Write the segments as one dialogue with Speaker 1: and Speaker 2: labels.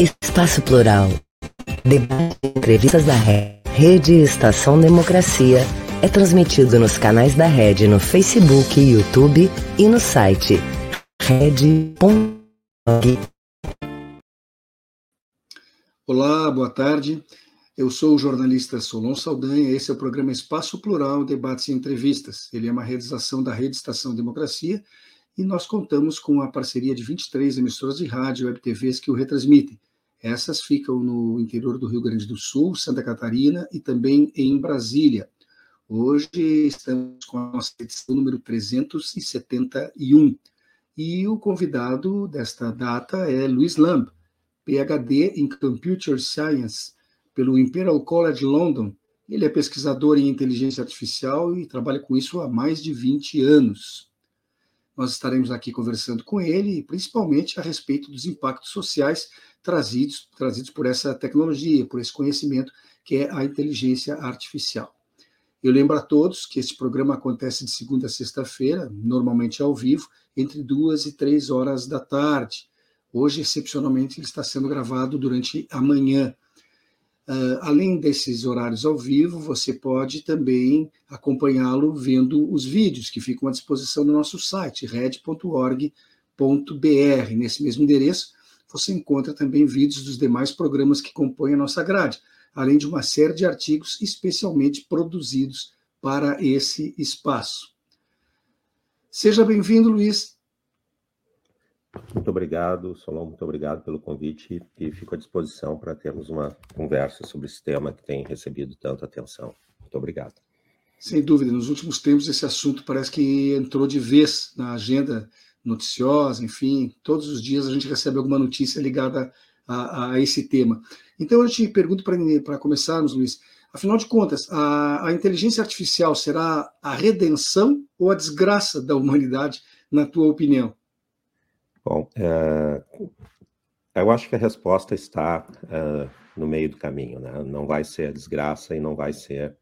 Speaker 1: Espaço Plural. Debate e entrevistas da Rede Estação Democracia é transmitido nos canais da Rede no Facebook, YouTube e no site rede.org.
Speaker 2: Olá, boa tarde. Eu sou o jornalista Solon Saldanha. Esse é o programa Espaço Plural, Debates e Entrevistas. Ele é uma realização da Rede Estação Democracia e nós contamos com a parceria de 23 emissoras de rádio e web TVs que o retransmitem. Essas ficam no interior do Rio Grande do Sul, Santa Catarina e também em Brasília. Hoje estamos com a nossa edição número 371. E o convidado desta data é Luiz Lamb, PhD em Computer Science pelo Imperial College London. Ele é pesquisador em inteligência artificial e trabalha com isso há mais de 20 anos. Nós estaremos aqui conversando com ele, principalmente a respeito dos impactos sociais trazidos, trazidos por essa tecnologia, por esse conhecimento que é a inteligência artificial. Eu lembro a todos que este programa acontece de segunda a sexta-feira, normalmente ao vivo, entre duas e três horas da tarde. Hoje, excepcionalmente, ele está sendo gravado durante a manhã. Uh, além desses horários ao vivo, você pode também acompanhá-lo vendo os vídeos que ficam à disposição no nosso site, red.org.br. Nesse mesmo endereço, você encontra também vídeos dos demais programas que compõem a nossa grade, além de uma série de artigos especialmente produzidos para esse espaço. Seja bem-vindo, Luiz.
Speaker 3: Muito obrigado, Solon, muito obrigado pelo convite e fico à disposição para termos uma conversa sobre esse tema que tem recebido tanta atenção. Muito obrigado.
Speaker 2: Sem dúvida, nos últimos tempos esse assunto parece que entrou de vez na agenda noticiosa, enfim, todos os dias a gente recebe alguma notícia ligada a, a esse tema. Então eu te pergunto para começarmos, Luiz, afinal de contas, a, a inteligência artificial será a redenção ou a desgraça da humanidade, na tua opinião?
Speaker 3: Bom, é, eu acho que a resposta está é, no meio do caminho, né? Não vai ser a desgraça e não vai ser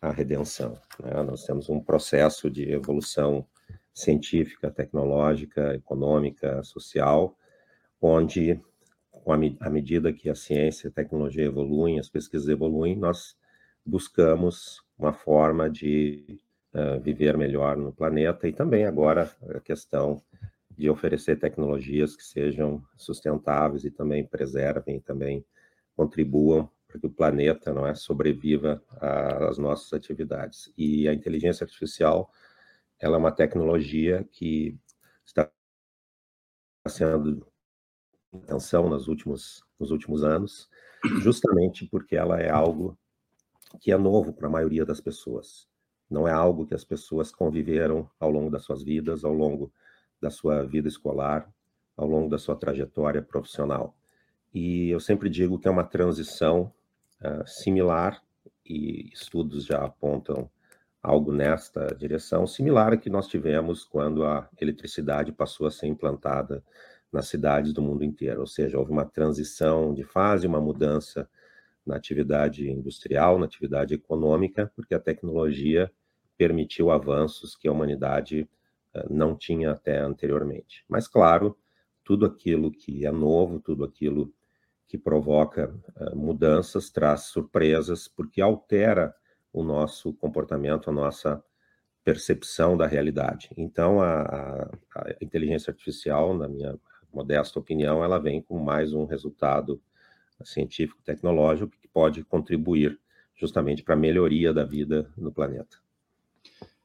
Speaker 3: a redenção. Né? Nós temos um processo de evolução científica, tecnológica, econômica, social, onde, à medida que a ciência e a tecnologia evoluem, as pesquisas evoluem, nós buscamos uma forma de uh, viver melhor no planeta e também agora a questão de oferecer tecnologias que sejam sustentáveis e também preservem, também contribuam para que o planeta não é sobreviva às nossas atividades. E a inteligência artificial, ela é uma tecnologia que está sendo atenção nos últimos nos últimos anos, justamente porque ela é algo que é novo para a maioria das pessoas. Não é algo que as pessoas conviveram ao longo das suas vidas, ao longo da sua vida escolar, ao longo da sua trajetória profissional. E eu sempre digo que é uma transição uh, similar, e estudos já apontam algo nesta direção, similar a que nós tivemos quando a eletricidade passou a ser implantada nas cidades do mundo inteiro. Ou seja, houve uma transição de fase, uma mudança na atividade industrial, na atividade econômica, porque a tecnologia permitiu avanços que a humanidade eh, não tinha até anteriormente. Mas, claro, tudo aquilo que é novo, tudo aquilo que provoca uh, mudanças, traz surpresas, porque altera o nosso comportamento, a nossa percepção da realidade. Então, a, a, a, inteligência artificial, na minha modesta opinião, ela vem com mais um resultado científico-tecnológico que pode contribuir justamente para a melhoria da vida no planeta.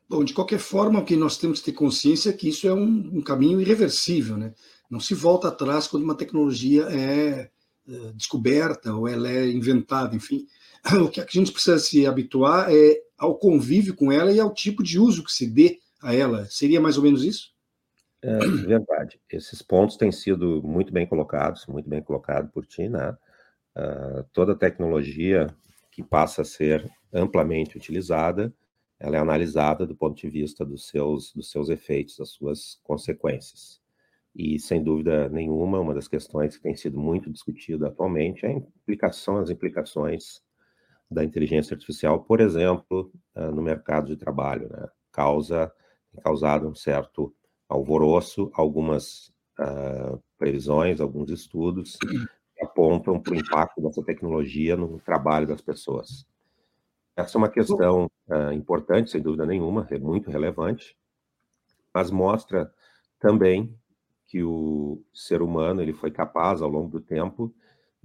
Speaker 2: Bom, de qualquer forma, o que nós temos que ter consciência é que isso é um, um caminho irreversível, né? Não se volta atrás quando uma tecnologia é, é descoberta ou ela é inventada, enfim. O que a gente precisa se habituar é ao convívio com ela e ao tipo de uso que se dê a ela. Seria mais ou menos isso?
Speaker 3: É verdade. Esses pontos têm sido muito bem colocados, muito bem colocado por ti, né? Uh, toda tecnologia que passa a ser amplamente utilizada, ela é analisada do ponto de vista dos seus, dos seus efeitos, das suas consequências. E, sem dúvida nenhuma, uma das questões que tem sido muito discutida atualmente é a implicação, as implicações da inteligência artificial, por exemplo, ah, no mercado de trabalho. Né? Causa, causado um certo alvoroço, algumas uh, previsões, alguns estudos apontam para o impacto dessa tecnologia no trabalho das pessoas. Essa é uma questão uh, importante, sem dúvida nenhuma, é muito relevante, mas mostra também que o ser humano ele foi capaz, ao longo do tempo,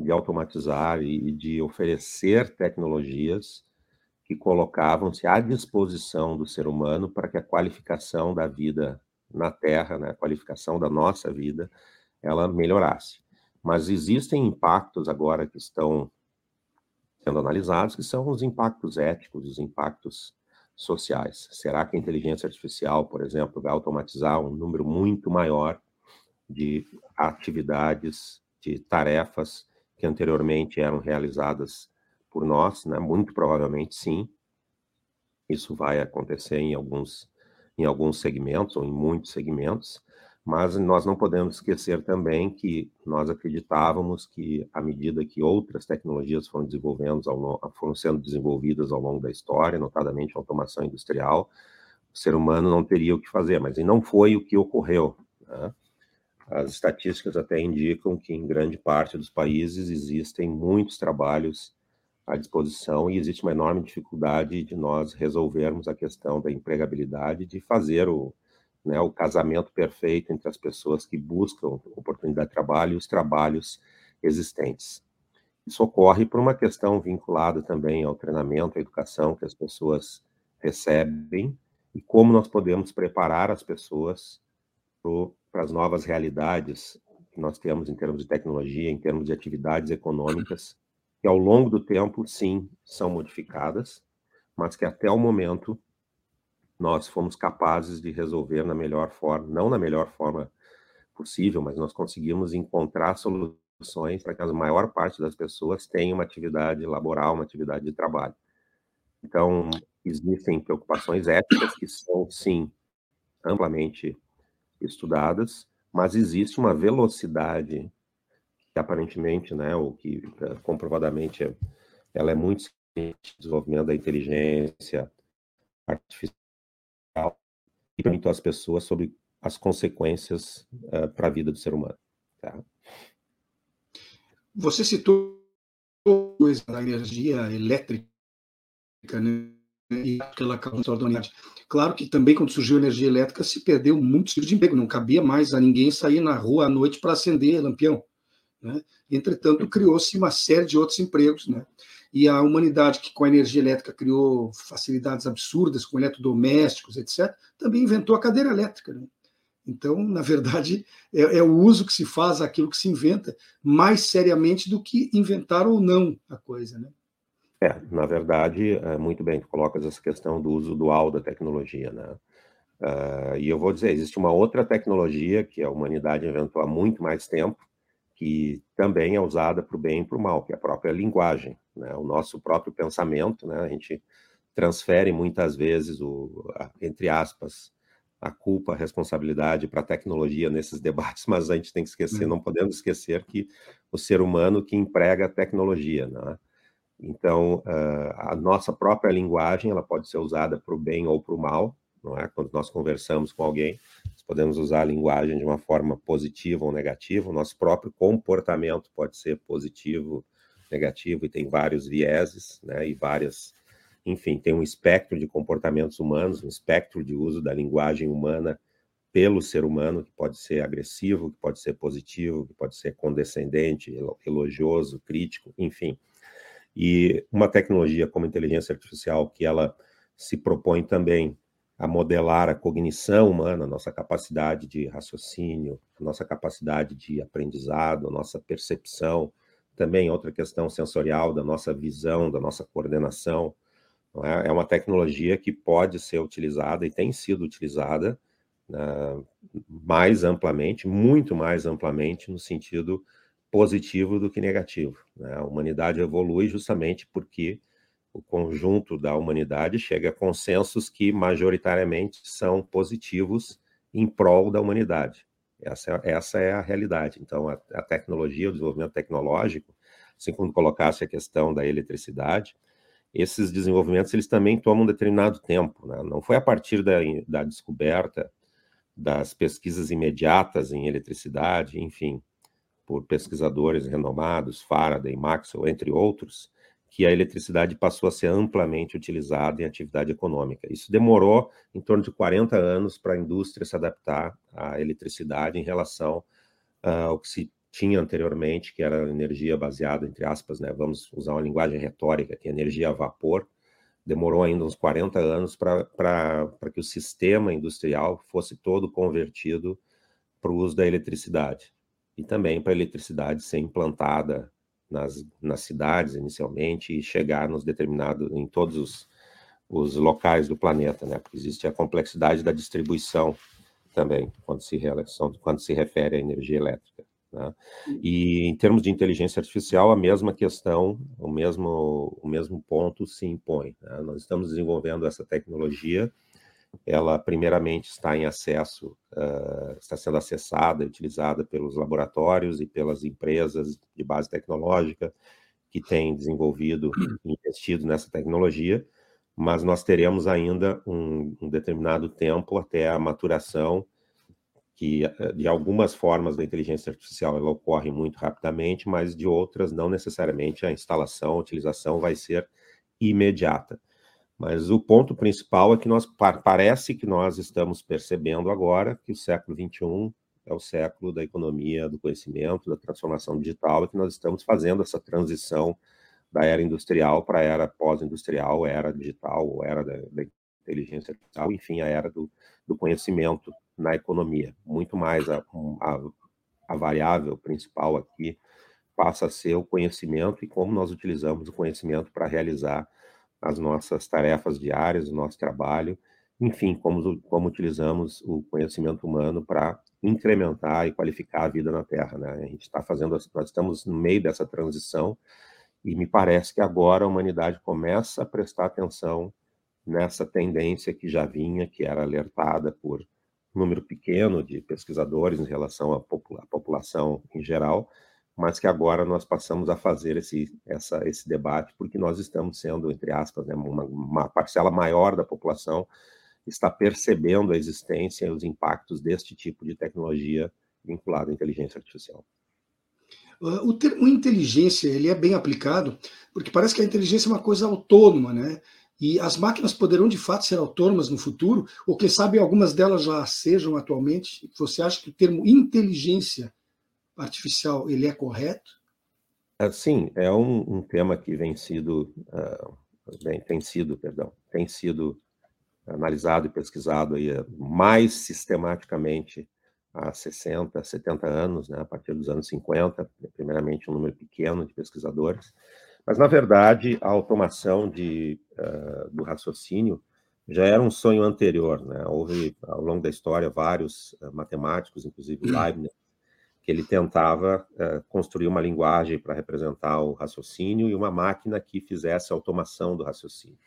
Speaker 3: de automatizar e de oferecer tecnologias que colocavam-se à disposição do ser humano para que a qualificação da vida na Terra, né, a qualificação da nossa vida, ela melhorasse. Mas existem impactos agora que estão sendo analisados, que são os impactos éticos, os impactos sociais. Será que a inteligência artificial, por exemplo, vai automatizar um número muito maior de atividades, de tarefas que anteriormente eram realizadas por nós, né? Muito provavelmente sim. Isso vai acontecer em alguns em alguns segmentos ou em muitos segmentos, mas nós não podemos esquecer também que nós acreditávamos que à medida que outras tecnologias foram desenvolvendo, foram sendo desenvolvidas ao longo da história, notadamente a automação industrial, o ser humano não teria o que fazer, mas não foi o que ocorreu. Né? As estatísticas até indicam que em grande parte dos países existem muitos trabalhos à disposição e existe uma enorme dificuldade de nós resolvermos a questão da empregabilidade, de fazer o, né, o casamento perfeito entre as pessoas que buscam oportunidade de trabalho e os trabalhos existentes. Isso ocorre por uma questão vinculada também ao treinamento, à educação que as pessoas recebem e como nós podemos preparar as pessoas para as novas realidades que nós temos em termos de tecnologia, em termos de atividades econômicas, que ao longo do tempo, sim, são modificadas, mas que até o momento nós fomos capazes de resolver na melhor forma, não na melhor forma possível, mas nós conseguimos encontrar soluções para que a maior parte das pessoas tenha uma atividade laboral, uma atividade de trabalho. Então, existem preocupações éticas que são, sim, amplamente estudadas, mas existe uma velocidade que aparentemente, né, ou que eh, comprovadamente ela é muito desenvolvimento da inteligência artificial e perguntou às pessoas sobre as consequências uh, para a vida do ser humano. Tá?
Speaker 2: Você citou coisa da energia elétrica, né? E aquela unidade. Claro que também, quando surgiu a energia elétrica, se perdeu muito tipo de emprego, não cabia mais a ninguém sair na rua à noite para acender lampião. Né? Entretanto, criou-se uma série de outros empregos. Né? e a humanidade, que com a energia elétrica criou facilidades absurdas com eletrodomésticos, etc., também inventou a cadeira elétrica. Né? Então, na verdade, é, é, o uso que se faz aquilo que se inventa mais seriamente do que inventar ou não a coisa. Né?
Speaker 3: É, na verdade, é muito bem, tu colocas essa questão do uso dual da tecnologia, né? Uh, e eu vou dizer, existe uma outra tecnologia que a humanidade inventou há muito mais tempo, que também é usada para o bem e para o mal, que é a própria linguagem, né? o nosso próprio pensamento, né? a gente transfere muitas vezes, o, a, entre aspas, a culpa, a responsabilidade para a tecnologia nesses debates, mas a gente tem que esquecer, uhum. não podemos esquecer que o ser humano que emprega a tecnologia, né? Então, a nossa própria linguagem, ela pode ser usada para o bem ou para o mal, não é? Quando nós conversamos com alguém, nós podemos usar a linguagem de uma forma positiva ou negativa, o nosso próprio comportamento pode ser positivo, negativo, e tem vários vieses, né? E várias, enfim, tem um espectro de comportamentos humanos, um espectro de uso da linguagem humana pelo ser humano, que pode ser agressivo, que pode ser positivo, que pode ser condescendente, elogioso, crítico, enfim. E uma tecnologia como inteligência artificial, que ela se propõe também a modelar a cognição humana, a nossa capacidade de raciocínio, a nossa capacidade de aprendizado, a nossa percepção, também outra questão sensorial da nossa visão, da nossa coordenação. É? é? uma tecnologia que pode ser utilizada e tem sido utilizada uh, mais amplamente, muito mais amplamente, no sentido positivo do que negativo. Né? A humanidade evolui justamente porque o conjunto da humanidade chega a consensos que majoritariamente são positivos em prol da humanidade. Essa, essa é a realidade. Então, a, a, tecnologia, o desenvolvimento tecnológico, assim como colocasse a questão da eletricidade, esses desenvolvimentos eles também tomam um determinado tempo. Né? Não foi a partir da, da descoberta das pesquisas imediatas em eletricidade, enfim, por pesquisadores renomados, Faraday, Maxwell, entre outros, que a eletricidade passou a ser amplamente utilizada em atividade econômica. Isso demorou em torno de 40 anos para a indústria se adaptar à eletricidade em relação uh, ao que se tinha anteriormente, que era energia baseada, entre aspas, né, vamos usar uma linguagem retórica, que é energia a vapor, demorou ainda uns 40 anos para que o sistema industrial fosse todo convertido para o uso da eletricidade. E também para a eletricidade ser implantada nas, nas cidades inicialmente e chegar nos determinados, em todos os, os locais do planeta, né? Porque existe a complexidade da distribuição também, quando se, quando se refere à energia elétrica. Né? E em termos de inteligência artificial, a mesma questão, o mesmo, o mesmo ponto se impõe. Né? Nós estamos desenvolvendo essa tecnologia, ela primeiramente está em acesso, uh, está sendo acessada e utilizada pelos laboratórios e pelas empresas de base tecnológica que têm desenvolvido e investido nessa tecnologia, mas nós teremos ainda um, um determinado tempo até a maturação que eh, de algumas formas da inteligência artificial ela ocorre muito rapidamente, mas de outras não necessariamente a instalação, a utilização vai ser imediata. Mas o ponto principal é que nós parece que nós estamos percebendo agora que o século 21 é o século da economia do conhecimento, da transformação digital, e que nós estamos fazendo essa transição da era industrial para a era pós-industrial, era digital, ou era da, da inteligência artificial, enfim, a era do, do conhecimento na economia. Muito mais a, a, a variável principal aqui passa a ser o conhecimento e como nós utilizamos o conhecimento para realizar as nossas tarefas diárias, o nosso trabalho, enfim, como, como utilizamos o conhecimento humano para incrementar e qualificar a vida na Terra. Né? A gente está fazendo, nós estamos no meio dessa transição e me parece que agora a humanidade começa a prestar atenção nessa tendência que já vinha, que era alertada por número pequeno de pesquisadores em relação à, popula população em geral, mas que agora nós passamos a fazer esse, essa, esse debate, porque nós estamos sendo, entre aspas, né, uma, uma parcela maior da população está percebendo a existência e os impactos deste tipo de tecnologia vinculada à inteligência artificial.
Speaker 2: Uh, o termo inteligência ele é bem aplicado, porque parece que a inteligência é uma coisa autônoma, né? E as máquinas poderão de fato ser autônomas no futuro, ou quem sabe algumas delas já sejam atualmente. Você acha que o termo inteligência artificial ele é correto?
Speaker 3: É, sim, é um, um tema que vem sido, uh, bem, tem sido, perdão, tem sido analisado e pesquisado aí mais sistematicamente há 60, 70 anos, né, a partir dos anos 50, primeiramente um número pequeno de pesquisadores, mas, na verdade, a automação de, uh, do raciocínio já era um sonho anterior. Né? Houve, ao longo da história, vários uh, matemáticos, inclusive. Leibniz, que ele tentava uh, construir uma linguagem para representar o raciocínio e uma máquina que fizesse a automação do raciocínio.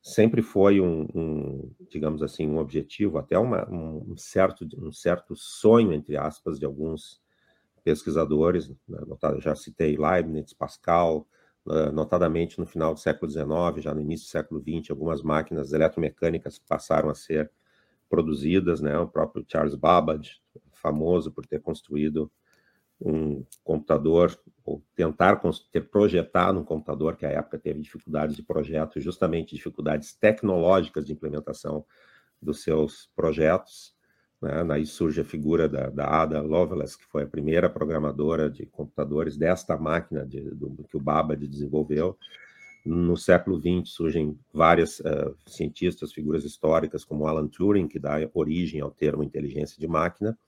Speaker 3: Sempre foi um, um digamos assim, um objetivo, até uma, um, certo, um certo sonho, entre aspas, de alguns pesquisadores, né? já citei Leibniz, Pascal, ah, notadamente no final do século XIX, já no início do século XX, algumas máquinas eletromecânicas passaram a ser produzidas, né? O próprio Charles Babbage, famoso por ter construído um computador, ou tentar ter projetado um computador que à época teve dificuldades de projeto, justamente dificuldades tecnológicas de implementação dos seus projetos. Né? Surge a figura da, da, Ada Lovelace, que foi a primeira programadora de computadores desta máquina de, do, que o Babbage desenvolveu. No século XX surgem várias uh, cientistas, figuras históricas, como Alan Turing, que dá origem ao termo inteligência de máquina,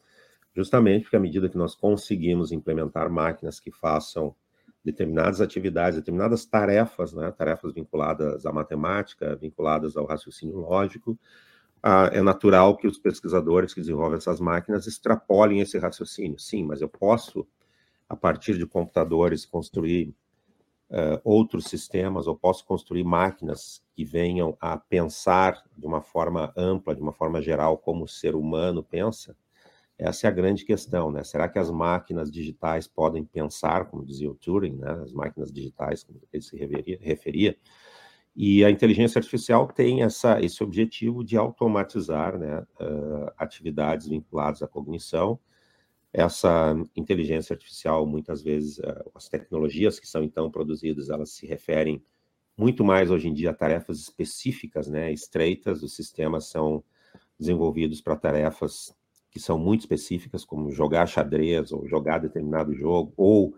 Speaker 3: justamente porque à medida que nós conseguimos implementar máquinas que façam determinadas atividades, determinadas tarefas, né, tarefas vinculadas à matemática, vinculadas ao raciocínio lógico, ah, é natural que os pesquisadores que desenvolvem essas máquinas extrapolem esse raciocínio. Sim, mas eu posso, a partir de computadores, construir uh, outros sistemas, ou posso construir máquinas que venham a pensar de uma forma ampla, de uma forma geral, como o ser humano pensa. Essa é a grande questão, né? Será que as máquinas digitais podem pensar, como dizia o Turing, né? As máquinas digitais, como ele se referia, referia e a inteligência artificial tem essa, esse objetivo de automatizar né, uh, atividades vinculadas à cognição, essa inteligência artificial, muitas vezes, eh, as tecnologias que são então produzidas, elas se referem muito mais hoje em dia a tarefas específicas, né, estreitas, os sistemas são desenvolvidos para tarefas que são muito específicas, como jogar xadrez, ou jogar determinado jogo, ou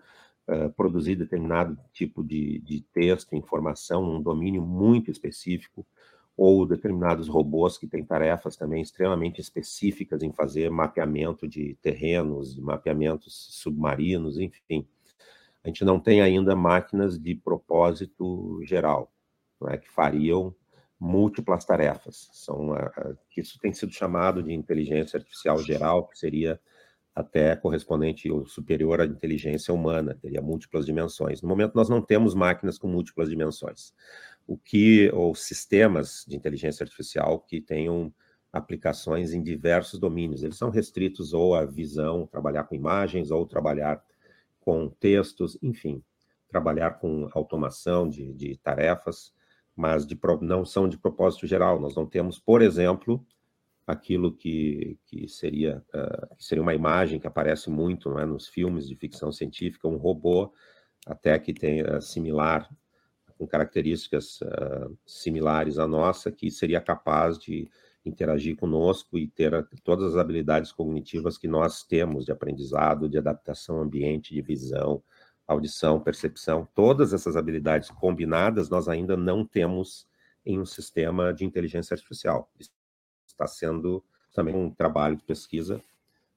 Speaker 3: uh, produzir determinado tipo de, de texto, informação, num domínio muito específico, ou determinados robôs que têm tarefas também extremamente específicas em fazer mapeamento de terrenos, mapeamentos submarinos, enfim. A gente não tem ainda máquinas de propósito geral, é, que fariam múltiplas tarefas. São, uh, isso tem sido chamado de inteligência artificial geral, que seria até correspondente ou superior à inteligência humana, teria múltiplas dimensões. No momento, nós não temos máquinas com múltiplas dimensões. O que, ou sistemas de inteligência artificial que tenham aplicações em diversos domínios. Eles são restritos ou à visão, trabalhar com imagens, ou trabalhar com textos, enfim, trabalhar com automação de, de tarefas mas de, não são de propósito geral. Nós não temos, por exemplo, aquilo que, que, seria, uh, que seria uma imagem que aparece muito é, nos filmes de ficção científica, um robô até que tenha uh, similar, com características uh, similares à nossa, que seria capaz de interagir conosco e ter todas as habilidades cognitivas que nós temos de aprendizado, de adaptação ao ambiente, de visão, audição, percepção, todas essas habilidades combinadas nós ainda não temos em um sistema de inteligência artificial. Está sendo também um trabalho de pesquisa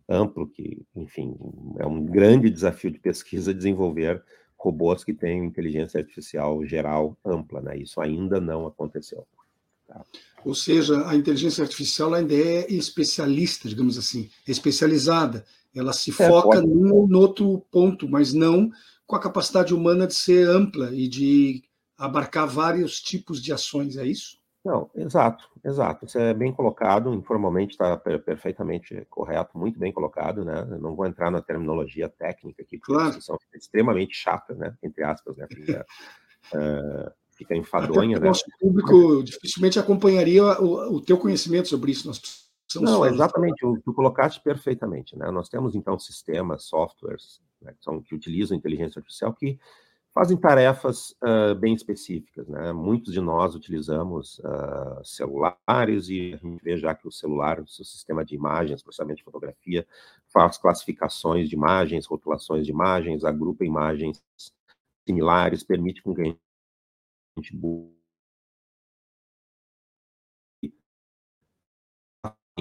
Speaker 3: amplo, que, enfim, é um grande desafio de pesquisa desenvolver robôs que tenham inteligência artificial geral ampla, né? Isso ainda não aconteceu.
Speaker 2: Tá? Ou seja, a inteligência artificial ainda é especialista, digamos assim, especializada. Ela se é, foca num, outro ponto, mas não com a capacidade humana de ser ampla e de abarcar vários tipos de ações, é isso?
Speaker 3: Não, exato, exato. Isso é bem colocado, informalmente está perfeitamente correto, muito bem colocado, né? Eu não vou entrar na terminologia técnica aqui, porque claro. são extremamente chata, né? Entre aspas, né? Fica, uh, fica enfadonha, né? O
Speaker 2: nosso público dificilmente acompanharia o, o teu conhecimento sobre isso. Nós
Speaker 3: não, exatamente, tu colocaste perfeitamente. Né? Nós temos, então, sistemas, softwares, né, que, são, que utilizam inteligência artificial que fazem tarefas uh, bem específicas. Né? Muitos de nós utilizamos uh, celulares e a gente vê já que o celular, o seu sistema de imagens, processamento de fotografia, faz classificações de imagens, rotulações de imagens, agrupa imagens similares, permite com que a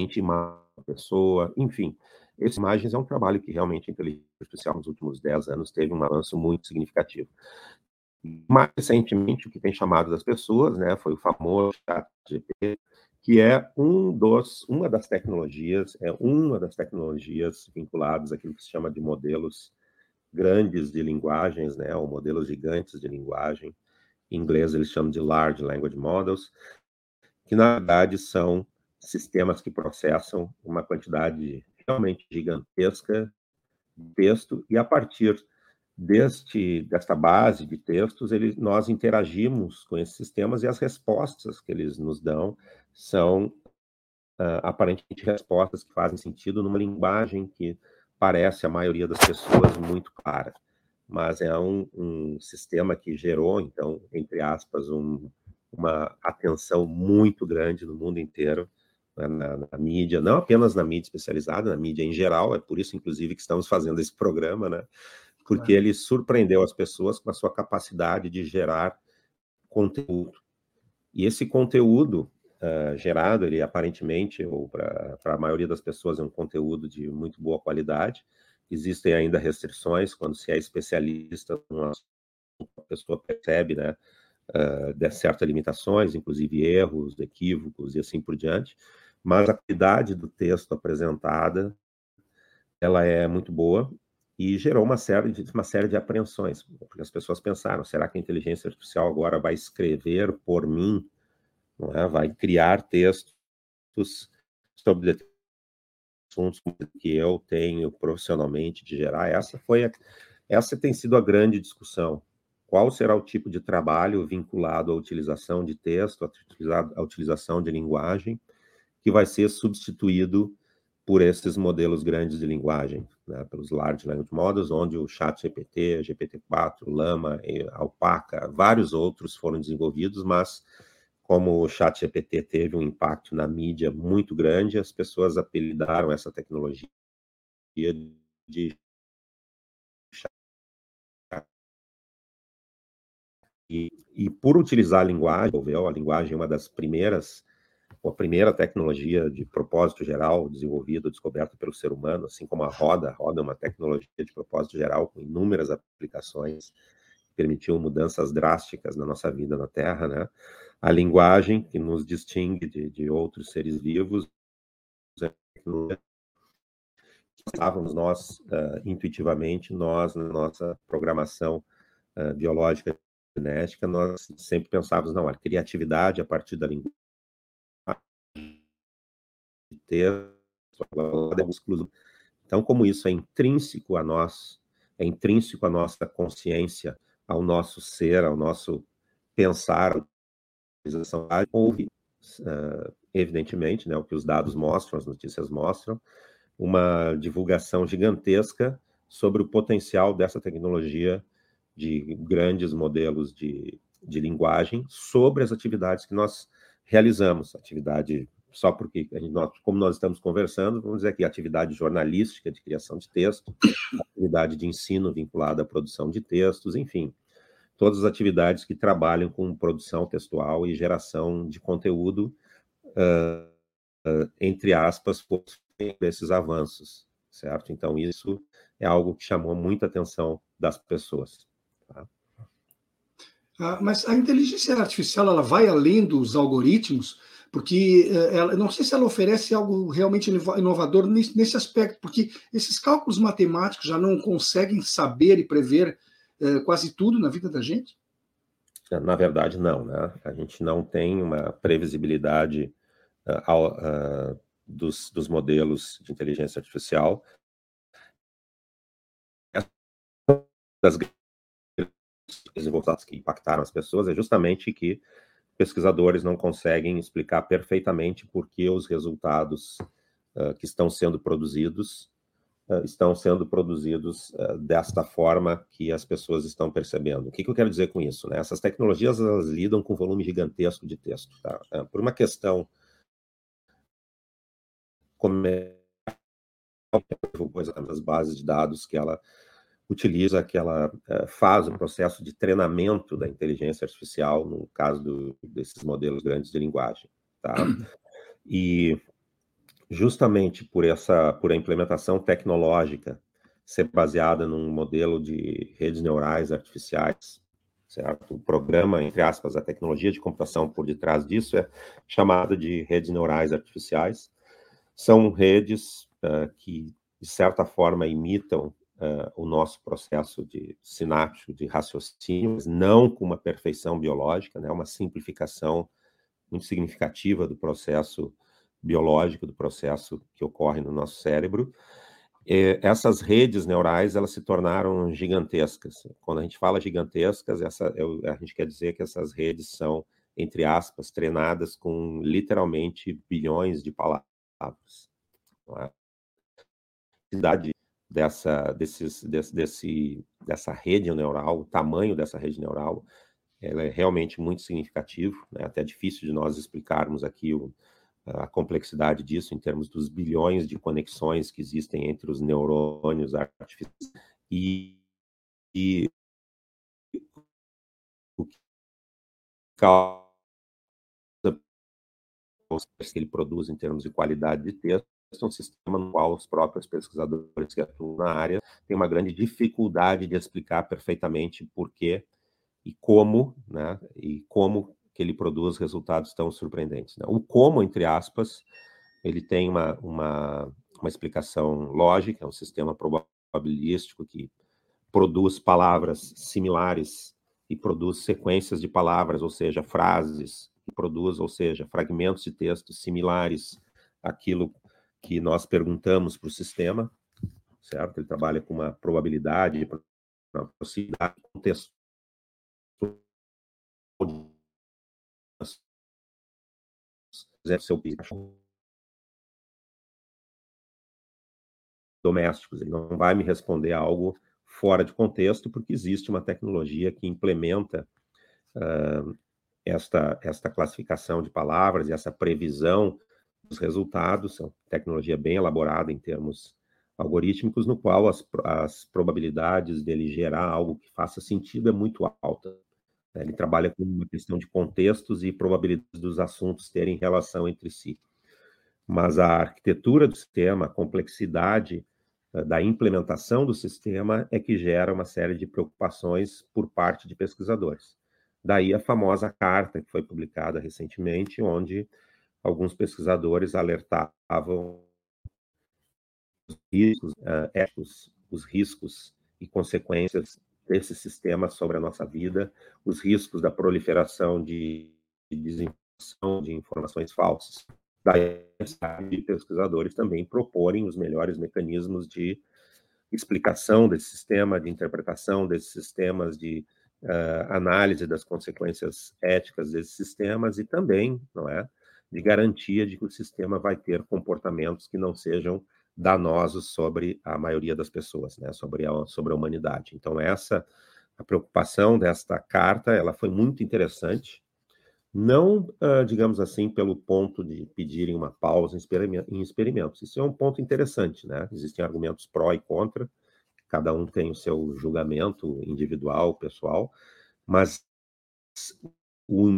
Speaker 3: gente uma pessoa, enfim. Essas imagens é um trabalho que realmente a inteligência artificial nos últimos 10 anos teve um avanço muito significativo. Mais recentemente, o que tem chamado das pessoas, né, foi o famoso ChatGPT, que é um dos, uma das tecnologias, é uma das tecnologias vinculadas àquilo que se chama de modelos grandes de linguagens, né, ou modelos gigantes de linguagem. Em inglês eles chamam de Large Language Models, que na verdade são sistemas que processam uma quantidade realmente gigantesca de texto e a partir deste desta base de textos, ele, nós interagimos com esses sistemas e as respostas que eles nos dão são uh, aparentemente respostas que fazem sentido numa linguagem que parece a maioria das pessoas muito clara, mas é um, um sistema que gerou, então, entre aspas, um, uma atenção muito grande no mundo inteiro na, na, mídia, não apenas na mídia especializada, na mídia em geral, é por isso, inclusive, que estamos fazendo esse programa, né? Porque ele surpreendeu as pessoas com a sua capacidade de gerar conteúdo. E esse conteúdo uh, gerado, ele aparentemente, ou para a maioria das pessoas, é um conteúdo de muito boa qualidade. Existem ainda restrições quando se é especialista, uma a pessoa percebe, né? Uh, de certas limitações, inclusive erros, equívocos e assim por diante mas a qualidade do texto apresentada ela é muito boa e gerou uma série de uma série de apreensões, porque as pessoas pensaram: será que a inteligência artificial agora vai escrever por mim, não é? Vai criar textos sobre assuntos que eu tenho profissionalmente de gerar? Essa foi a, essa tem sido a grande discussão. Qual será o tipo de trabalho vinculado à utilização de texto, à utilização de linguagem? Que vai ser substituído por esses modelos grandes de linguagem, né, pelos Large Language Models, onde o ChatGPT, GPT-4, Llama, Alpaca, vários outros foram desenvolvidos, mas como o ChatGPT teve um impacto na mídia muito grande, as pessoas apelidaram essa tecnologia de e, e por utilizar a linguagem, a linguagem é uma das primeiras a primeira tecnologia de propósito geral desenvolvida, descoberta pelo ser humano, assim como a roda. A roda é uma tecnologia de propósito geral com inúmeras aplicações, permitiu mudanças drásticas na nossa vida na Terra, né? A linguagem que nos distingue de, de outros seres vivos, estávamos nós uh, intuitivamente, nós na nossa programação uh, biológica genética, nós sempre pensávamos, não, a criatividade a partir da linguagem texto, então, como isso é intrínseco a nós, é intrínseco à nossa consciência, ao nosso ser, ao nosso pensar, houve, uh, evidentemente, né, o que os dados mostram, as notícias mostram, uma divulgação gigantesca sobre o potencial dessa tecnologia de grandes modelos de, de linguagem sobre as atividades que nós realizamos, atividade só porque, nós, como nós estamos conversando, vamos dizer aqui, atividade jornalística de criação de texto, atividade de ensino vinculada à produção de textos, enfim, todas as atividades que trabalham com produção textual e geração de conteúdo, uh, uh, entre aspas, por esses avanços, certo? Então, isso é algo que chamou muita atenção das pessoas. Tá?
Speaker 2: Ah, mas a inteligência artificial ela vai além dos algoritmos porque eh, ela, não sei se ela oferece algo realmente inovador nesse, nesse, aspecto, porque esses cálculos matemáticos já não conseguem saber e prever eh, quase tudo na vida da gente?
Speaker 3: Na verdade, não. Né? A gente não tem uma previsibilidade uh, uh, dos, dos modelos de inteligência artificial. Das desenvolvimentos que impactaram as pessoas é justamente que pesquisadores não conseguem explicar perfeitamente por que os resultados uh, que estão sendo produzidos uh, estão sendo produzidos uh, desta forma que as pessoas estão percebendo. O que, que, eu quero dizer com isso? Né? Essas tecnologias elas lidam com volume gigantesco de texto. Tá? por uma questão comercial, das bases de dados que ela utiliza que ela uh, faz o processo de treinamento da inteligência artificial, no caso do, desses modelos grandes de linguagem, tá? E justamente por essa, por a implementação tecnológica ser baseada num modelo de redes neurais artificiais, certo? O programa, entre aspas, a tecnologia de computação por detrás disso é chamada de redes neurais artificiais. São redes uh, que, de certa forma, imitam uh, o nosso processo de sináptico, de raciocínio, mas não com uma perfeição biológica, né, uma simplificação muito significativa do processo biológico, do processo que ocorre no nosso cérebro. E essas redes neurais elas se tornaram gigantescas. Quando a gente fala gigantescas, essa, eu, a gente quer dizer que essas redes são, entre aspas, treinadas com literalmente bilhões de palavras. Não é? Dessa, desses, desse, desse, dessa rede neural, o tamanho dessa rede neural, ela é realmente muito significativo, né? até difícil de nós explicarmos aqui o, a complexidade disso em termos dos bilhões de conexões que existem entre os neurônios artificiais e, e o que causa que ele produz em termos de qualidade de texto é um sistema no qual os próprios pesquisadores que atuam na área têm uma grande dificuldade de explicar perfeitamente por quê e como, né, e como que ele produz resultados tão surpreendentes. Né? O como, entre aspas, ele tem uma, uma, uma explicação lógica, é um sistema probabilístico que produz palavras similares e produz sequências de palavras, ou seja, frases, que produz, ou seja, fragmentos de texto similares àquilo que nós perguntamos para o sistema, certo? Ele trabalha com uma probabilidade, uma possibilidade, texto seu domésticos. Ele não vai me responder algo fora de contexto, porque existe uma tecnologia que implementa uh, esta, esta classificação de palavras e essa previsão dos resultados. Uma tecnologia bem elaborada em termos algorítmicos, no qual as, as probabilidades dele gerar algo que faça sentido é muito alta. Ele trabalha com uma questão de contextos e probabilidades dos assuntos terem relação entre si. Mas a arquitetura do sistema, a complexidade eh, da implementação do sistema é que gera uma série de preocupações por parte de pesquisadores. Daí a famosa carta que foi publicada recentemente, onde alguns pesquisadores alertavam os riscos uh, éticos, os riscos e consequências desse sistema sobre a nossa vida, os riscos da proliferação de, de desinformação, de informações falsas. Daí, pesquisadores também proporem os melhores mecanismos de explicação desse sistema, de interpretação desses sistemas, de uh, análise das consequências éticas desses sistemas e também, não é, de garantia de que o sistema vai ter comportamentos que não sejam danosos sobre a maioria das pessoas, né, sobre a, sobre a humanidade. Então essa a preocupação desta carta, ela foi muito interessante, não, uh, digamos assim, pelo ponto de pedirem uma pausa em experimentos. Isso é um ponto interessante, né? Existem argumentos pró e contra, cada um tem o seu julgamento individual, pessoal, mas o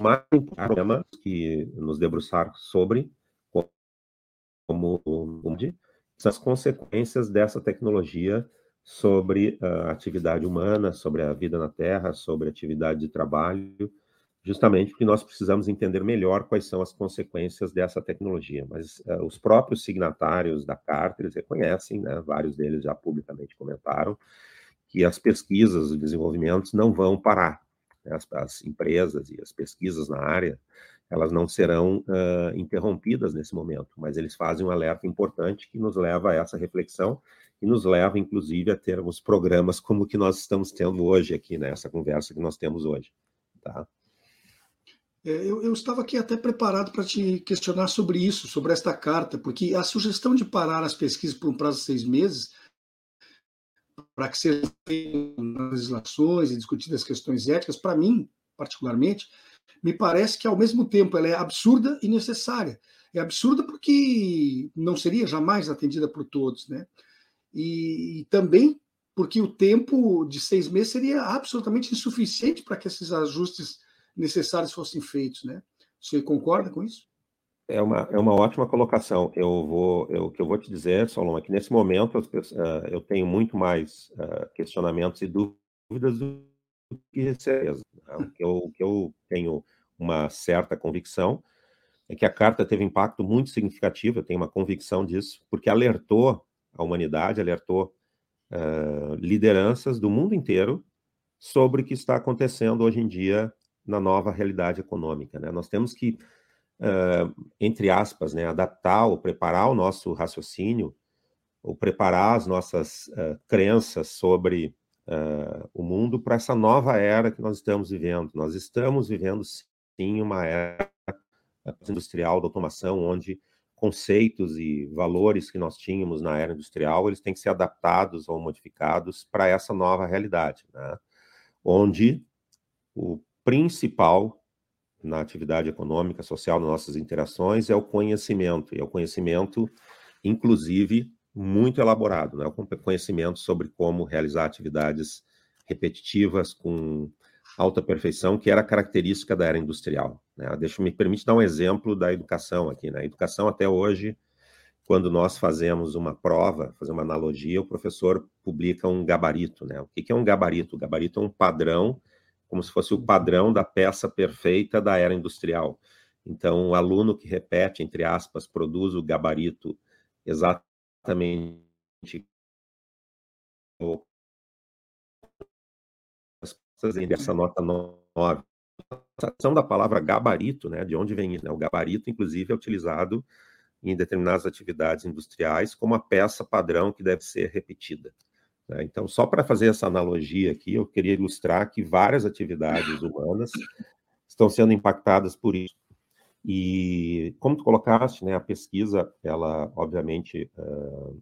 Speaker 3: mais problema que nos debruçar sobre como, como as consequências dessa tecnologia sobre a atividade humana, sobre a vida na Terra, sobre a atividade de trabalho, justamente porque nós precisamos entender melhor quais são as consequências dessa tecnologia. Mas uh, os próprios signatários da carta, eles reconhecem, né, vários deles já publicamente comentaram, que as pesquisas, os desenvolvimentos não vão parar as, as, empresas e as pesquisas na área, elas não serão uh, interrompidas nesse momento, mas eles fazem um alerta importante que nos leva a essa reflexão e nos leva, inclusive, a termos programas como o que nós estamos tendo hoje aqui, nessa né, conversa que nós temos hoje. Tá?
Speaker 2: É, eu, eu, estava aqui até preparado para te questionar sobre isso, sobre esta carta, porque a sugestão de parar as pesquisas por um prazo de seis meses para que sejam legislações e discutidas questões éticas, para mim, particularmente, me parece que, ao mesmo tempo, ela é absurda e necessária. É absurda porque não seria jamais atendida por todos, né? E, e também porque o tempo de seis meses seria absolutamente insuficiente para que esses ajustes necessários fossem feitos, né? Você concorda com isso?
Speaker 3: É uma, é uma ótima colocação. Eu vou, eu, que eu vou te dizer, Solon, é que nesse momento uh, eu tenho muito mais uh, questionamentos e dúvidas do que certeza. Né? O que, eu, o que eu tenho uma certa convicção é que a carta teve impacto muito significativo, eu tenho uma convicção disso, porque alertou a humanidade, alertou uh, lideranças do mundo inteiro sobre o que está acontecendo hoje em dia na nova realidade econômica. Né? Nós temos que uh, entre aspas, né, adaptar ou preparar o nosso raciocínio, ou preparar as nossas uh, crenças sobre uh, o mundo para essa nova era que nós estamos vivendo. Nós estamos vivendo, sim, uma era industrial da automação, onde conceitos e valores que nós tínhamos na era industrial, eles têm que ser adaptados ou modificados para essa nova realidade, né? onde o principal na atividade econômica, social, nas nossas interações, é o conhecimento, e é o conhecimento, inclusive, muito elaborado, né? o conhecimento sobre como realizar atividades repetitivas com alta perfeição, que era característica da era industrial. Né? Deixa me permite dar um exemplo da educação aqui. Né? educação até hoje, quando nós fazemos uma prova, fazer uma analogia, o professor publica um gabarito. Né? O que é um gabarito? O gabarito é um padrão como se fosse o padrão da peça perfeita da era industrial. Então, o aluno que repete, entre aspas, produz o gabarito exatamente essa nota 9. A ação da palavra gabarito, né, de onde vem isso? Né? O gabarito, inclusive, é utilizado em determinadas atividades industriais como a peça padrão que deve ser repetida. Né? Então, só para fazer essa analogia aqui, eu queria ilustrar que várias atividades humanas estão sendo impactadas por isso. E como tu colocaste, né, a pesquisa, ela obviamente uh,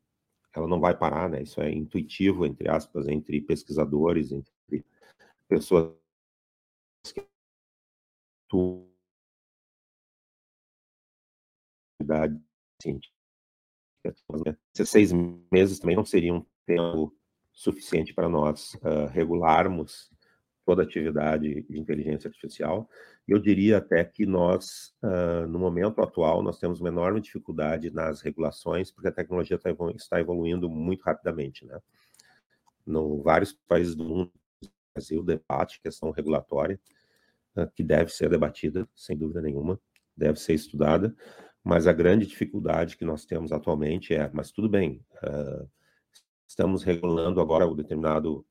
Speaker 3: ela não vai parar, né? Isso é intuitivo entre aspas entre pesquisadores, entre pessoas que. Né? Seis meses também não seriam tempo suficiente para nós uh, regularmos toda atividade de inteligência artificial. Eu diria até que nós, uh, no momento atual, nós temos uma enorme dificuldade nas regulações, porque a tecnologia tá está evoluindo muito rapidamente, né? No vários países do mundo, Brasil, debate questão regulatória, uh, que deve ser debatida, sem dúvida nenhuma, deve ser estudada, mas a grande dificuldade que nós temos atualmente é, mas tudo bem, uh, estamos regulando agora o determinado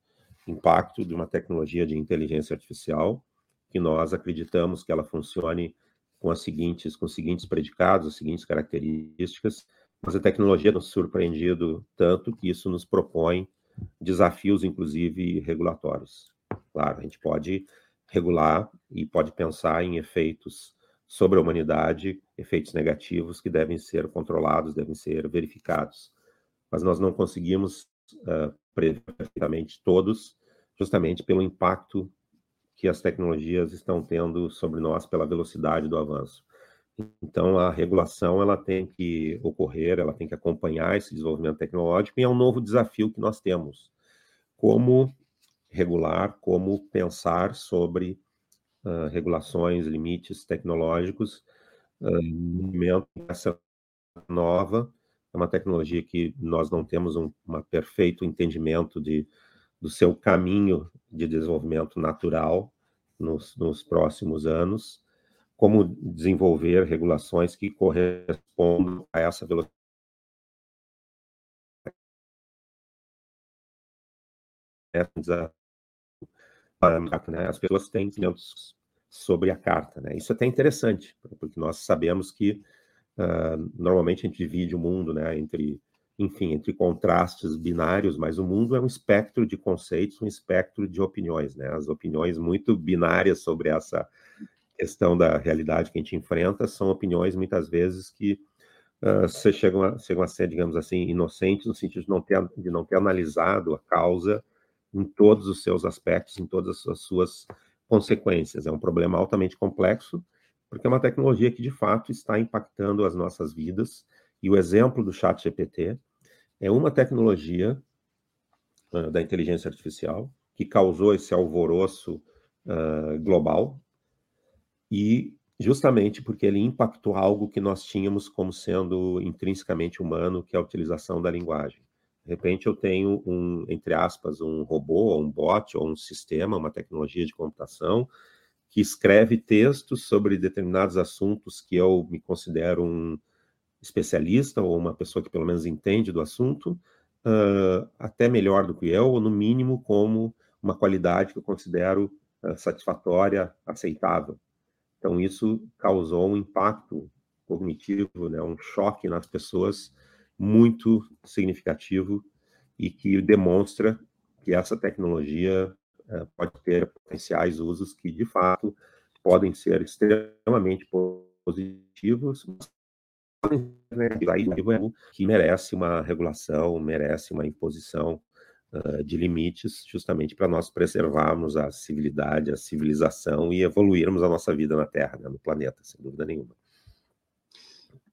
Speaker 3: impacto de uma tecnologia de inteligência artificial, que nós acreditamos que ela funcione com as seguintes, com os seguintes predicados, as seguintes características, mas a tecnologia nos surpreendido tanto que isso nos propõe desafios, inclusive regulatórios. Claro, a gente pode regular e pode pensar em efeitos sobre a humanidade, efeitos negativos que devem ser controlados, devem ser verificados. Mas nós não conseguimos uh, prever perfeitamente todos, justamente pelo impacto que as tecnologias estão tendo sobre nós pela velocidade do avanço. Então, a regulação ela tem que ocorrer, ela tem que acompanhar esse desenvolvimento tecnológico e é um novo desafio que nós temos. Como regular, como pensar sobre uh, regulações, limites tecnológicos, uh, essa nova, uma tecnologia que nós não temos um perfeito entendimento de, do seu caminho de desenvolvimento natural nos, nos próximos anos, como desenvolver regulações que correspondam a essa velocidade né? As pessoas têm sobre a carta, né? Isso é até interessante, porque nós sabemos que uh, normalmente a gente divide o mundo, né, entre, enfim, entre contrastes binários, mas o mundo é um espectro de conceitos, um espectro de opiniões, né? As opiniões muito binárias sobre essa questão da realidade que a gente enfrenta são opiniões muitas vezes que uh, chegam, a, chegam a ser, digamos assim, inocentes no sentido de não ter, de não ter analisado a causa em todos os seus aspectos, em todas as suas consequências. É um problema altamente complexo, porque é uma tecnologia que de fato está impactando as nossas vidas. E o exemplo do Chat GPT é uma tecnologia uh, da inteligência artificial que causou esse alvoroço uh, global e justamente porque ele impactou algo que nós tínhamos como sendo intrinsecamente humano, que é a utilização da linguagem. De repente eu tenho um, entre aspas, um robô, ou um bot, ou um sistema, uma tecnologia de computação que escreve textos sobre determinados assuntos que eu me considero um especialista ou uma pessoa que pelo menos entende do assunto, uh, até melhor do que eu, ou no mínimo como uma qualidade que eu considero uh, satisfatória, aceitável. Então isso causou um impacto cognitivo, né, um choque nas pessoas muito significativo e que demonstra que essa tecnologia pode ter potenciais usos que, de fato, podem ser extremamente positivos, né, que merece uma regulação, merece uma imposição uh, de limites, justamente para nós preservarmos a civilidade, a civilização e evoluirmos a nossa vida na Terra, né, no planeta, sem dúvida nenhuma.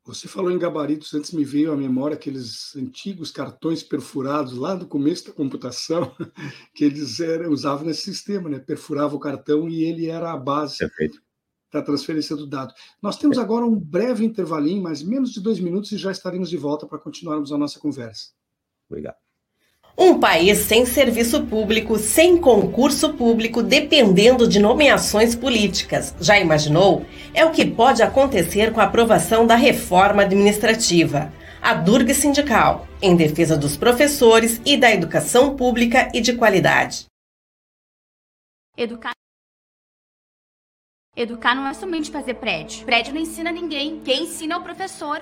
Speaker 2: Você falou em gabaritos, antes me veio à memória aqueles antigos cartões perfurados lá do começo da computação, que eles eram, usavam nesse sistema, né? Perfurava o cartão e ele era a base da transferência do dado. Nós temos agora um breve intervalinho, mais menos de dois minutos, e já estaremos de volta para continuarmos a nossa conversa.
Speaker 3: Obrigado.
Speaker 1: Um país sem serviço público, sem concurso público, dependendo de nomeações políticas. Já imaginou? É o que pode acontecer com a aprovação da reforma administrativa. A Durga Sindical, em defesa dos professores e da educação pública e de qualidade.
Speaker 4: Educar. Educar não é somente fazer prédio. Prédio não ensina ninguém. Quem ensina é o professor.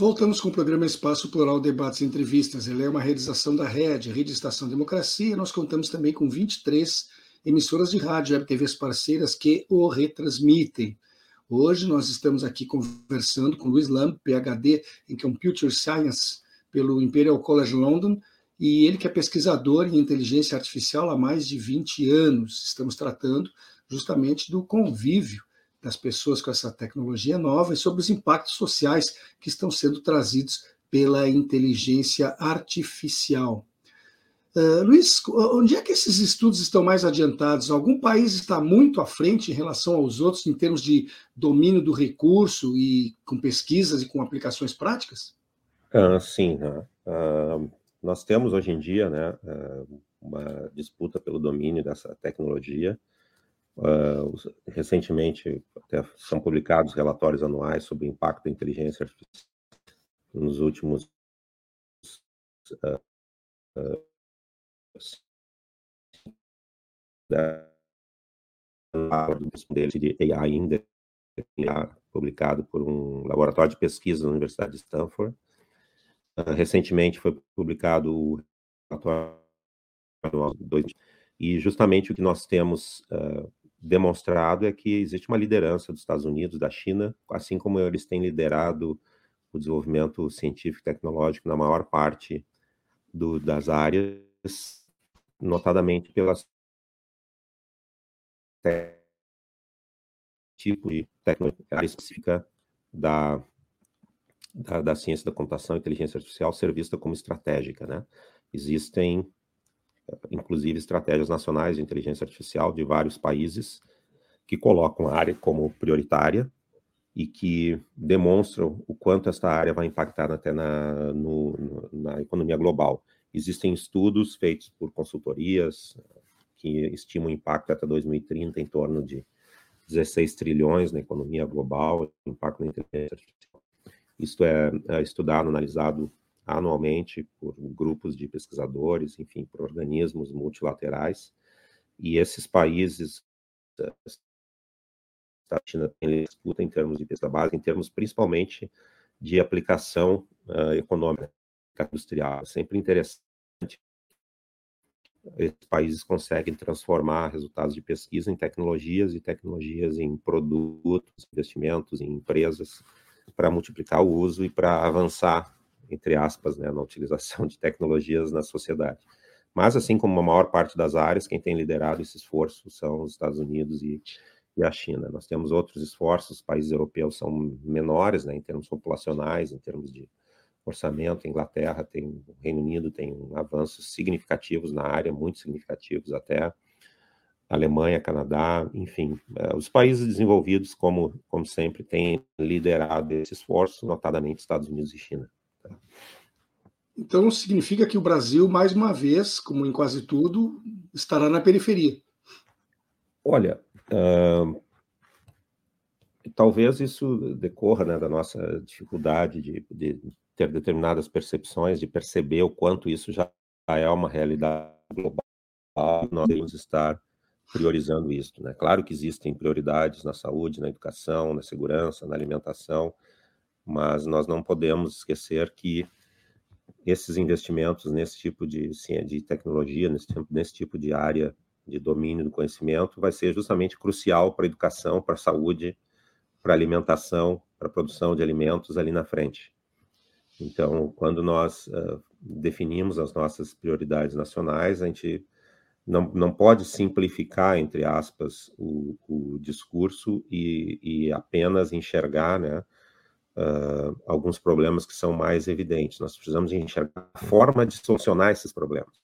Speaker 2: Voltamos com o programa Espaço Plural Debates e Entrevistas. Ele é uma realização da RED, Rede Estação Democracia. Nós contamos também com 23 emissoras de rádio, web TVs parceiras que o retransmitem. Hoje nós estamos aqui conversando com Luiz Lamb, PhD em Computer Science pelo Imperial College London, e ele que é pesquisador em inteligência artificial há mais de 20 anos. Estamos tratando justamente do convívio das pessoas com essa tecnologia nova e sobre os impactos sociais que estão sendo trazidos pela inteligência artificial. Uh, Luiz, onde é que esses estudos estão mais adiantados? Algum país está muito à frente em relação aos outros em termos de domínio do recurso e com pesquisas e com aplicações práticas?
Speaker 3: Uh, sim, uh, nós temos hoje em dia né, uma disputa pelo domínio dessa tecnologia Uh, recentemente, até são publicados relatórios anuais sobre o impacto da inteligência artificial nos últimos uh, uh, de AI Index, publicado por um laboratório de pesquisa da Universidade de Stanford. recentemente foi publicado o relatório anual e justamente o que nós temos uh, demonstrado é que existe uma liderança dos Estados Unidos, da China, assim como eles têm liderado o desenvolvimento científico e tecnológico na maior parte do, das áreas, notadamente pelas tipo de tecnologia específica da, da, da, ciência da computação inteligência artificial ser vista como estratégica, né? Existem inclusive estratégias nacionais de inteligência artificial de vários países que colocam a área como prioritária e que demonstram o quanto esta área vai impactar até na, no, na economia global. Existem estudos feitos por consultorias que estimam o impacto até 2030 em torno de 16 trilhões na economia global, impacto na inteligência artificial. Isto é, é estudado, analisado anualmente por grupos de pesquisadores, enfim, por organismos multilaterais, e esses países, a China tem disputa em termos de pesquisa básica, em termos principalmente de aplicação uh, econômica, industrial. É sempre interessante esses países conseguem transformar resultados de pesquisa em tecnologias e tecnologias em produtos, investimentos em empresas para multiplicar o uso e para avançar entre aspas, né, na utilização de tecnologias na sociedade. Mas, assim como a maior parte das áreas, quem tem liderado esse esforço são os Estados Unidos e, e a China. Nós temos outros esforços, os países europeus são menores, né, em termos populacionais, em termos de orçamento. Inglaterra tem, o Reino Unido tem avanços significativos na área, muito significativos até. Alemanha, Canadá, enfim, eh, os países desenvolvidos, como, como sempre, têm liderado esse esforço, notadamente Estados Unidos e China.
Speaker 2: Então, significa que o Brasil, mais uma vez, como em quase tudo, estará na periferia.
Speaker 3: Olha, uh, talvez isso decorra né, da nossa dificuldade de, de, ter determinadas percepções, de perceber o quanto isso já é uma realidade global. Nós devemos estar priorizando isso. Né? Claro que existem prioridades na saúde, na educação, na segurança, na alimentação, mas nós não podemos esquecer que esses investimentos nesse tipo de, de tecnologia, nesse, nesse tipo de área de domínio do conhecimento, vai ser justamente crucial para a educação, para a saúde, para a alimentação, para a produção de alimentos ali na frente. Então, quando nós uh, definimos as nossas prioridades nacionais, a gente não, não pode simplificar, entre aspas, o, o discurso e, e, apenas enxergar né, uh, alguns problemas que são mais evidentes. Nós precisamos enxergar a forma de solucionar esses problemas.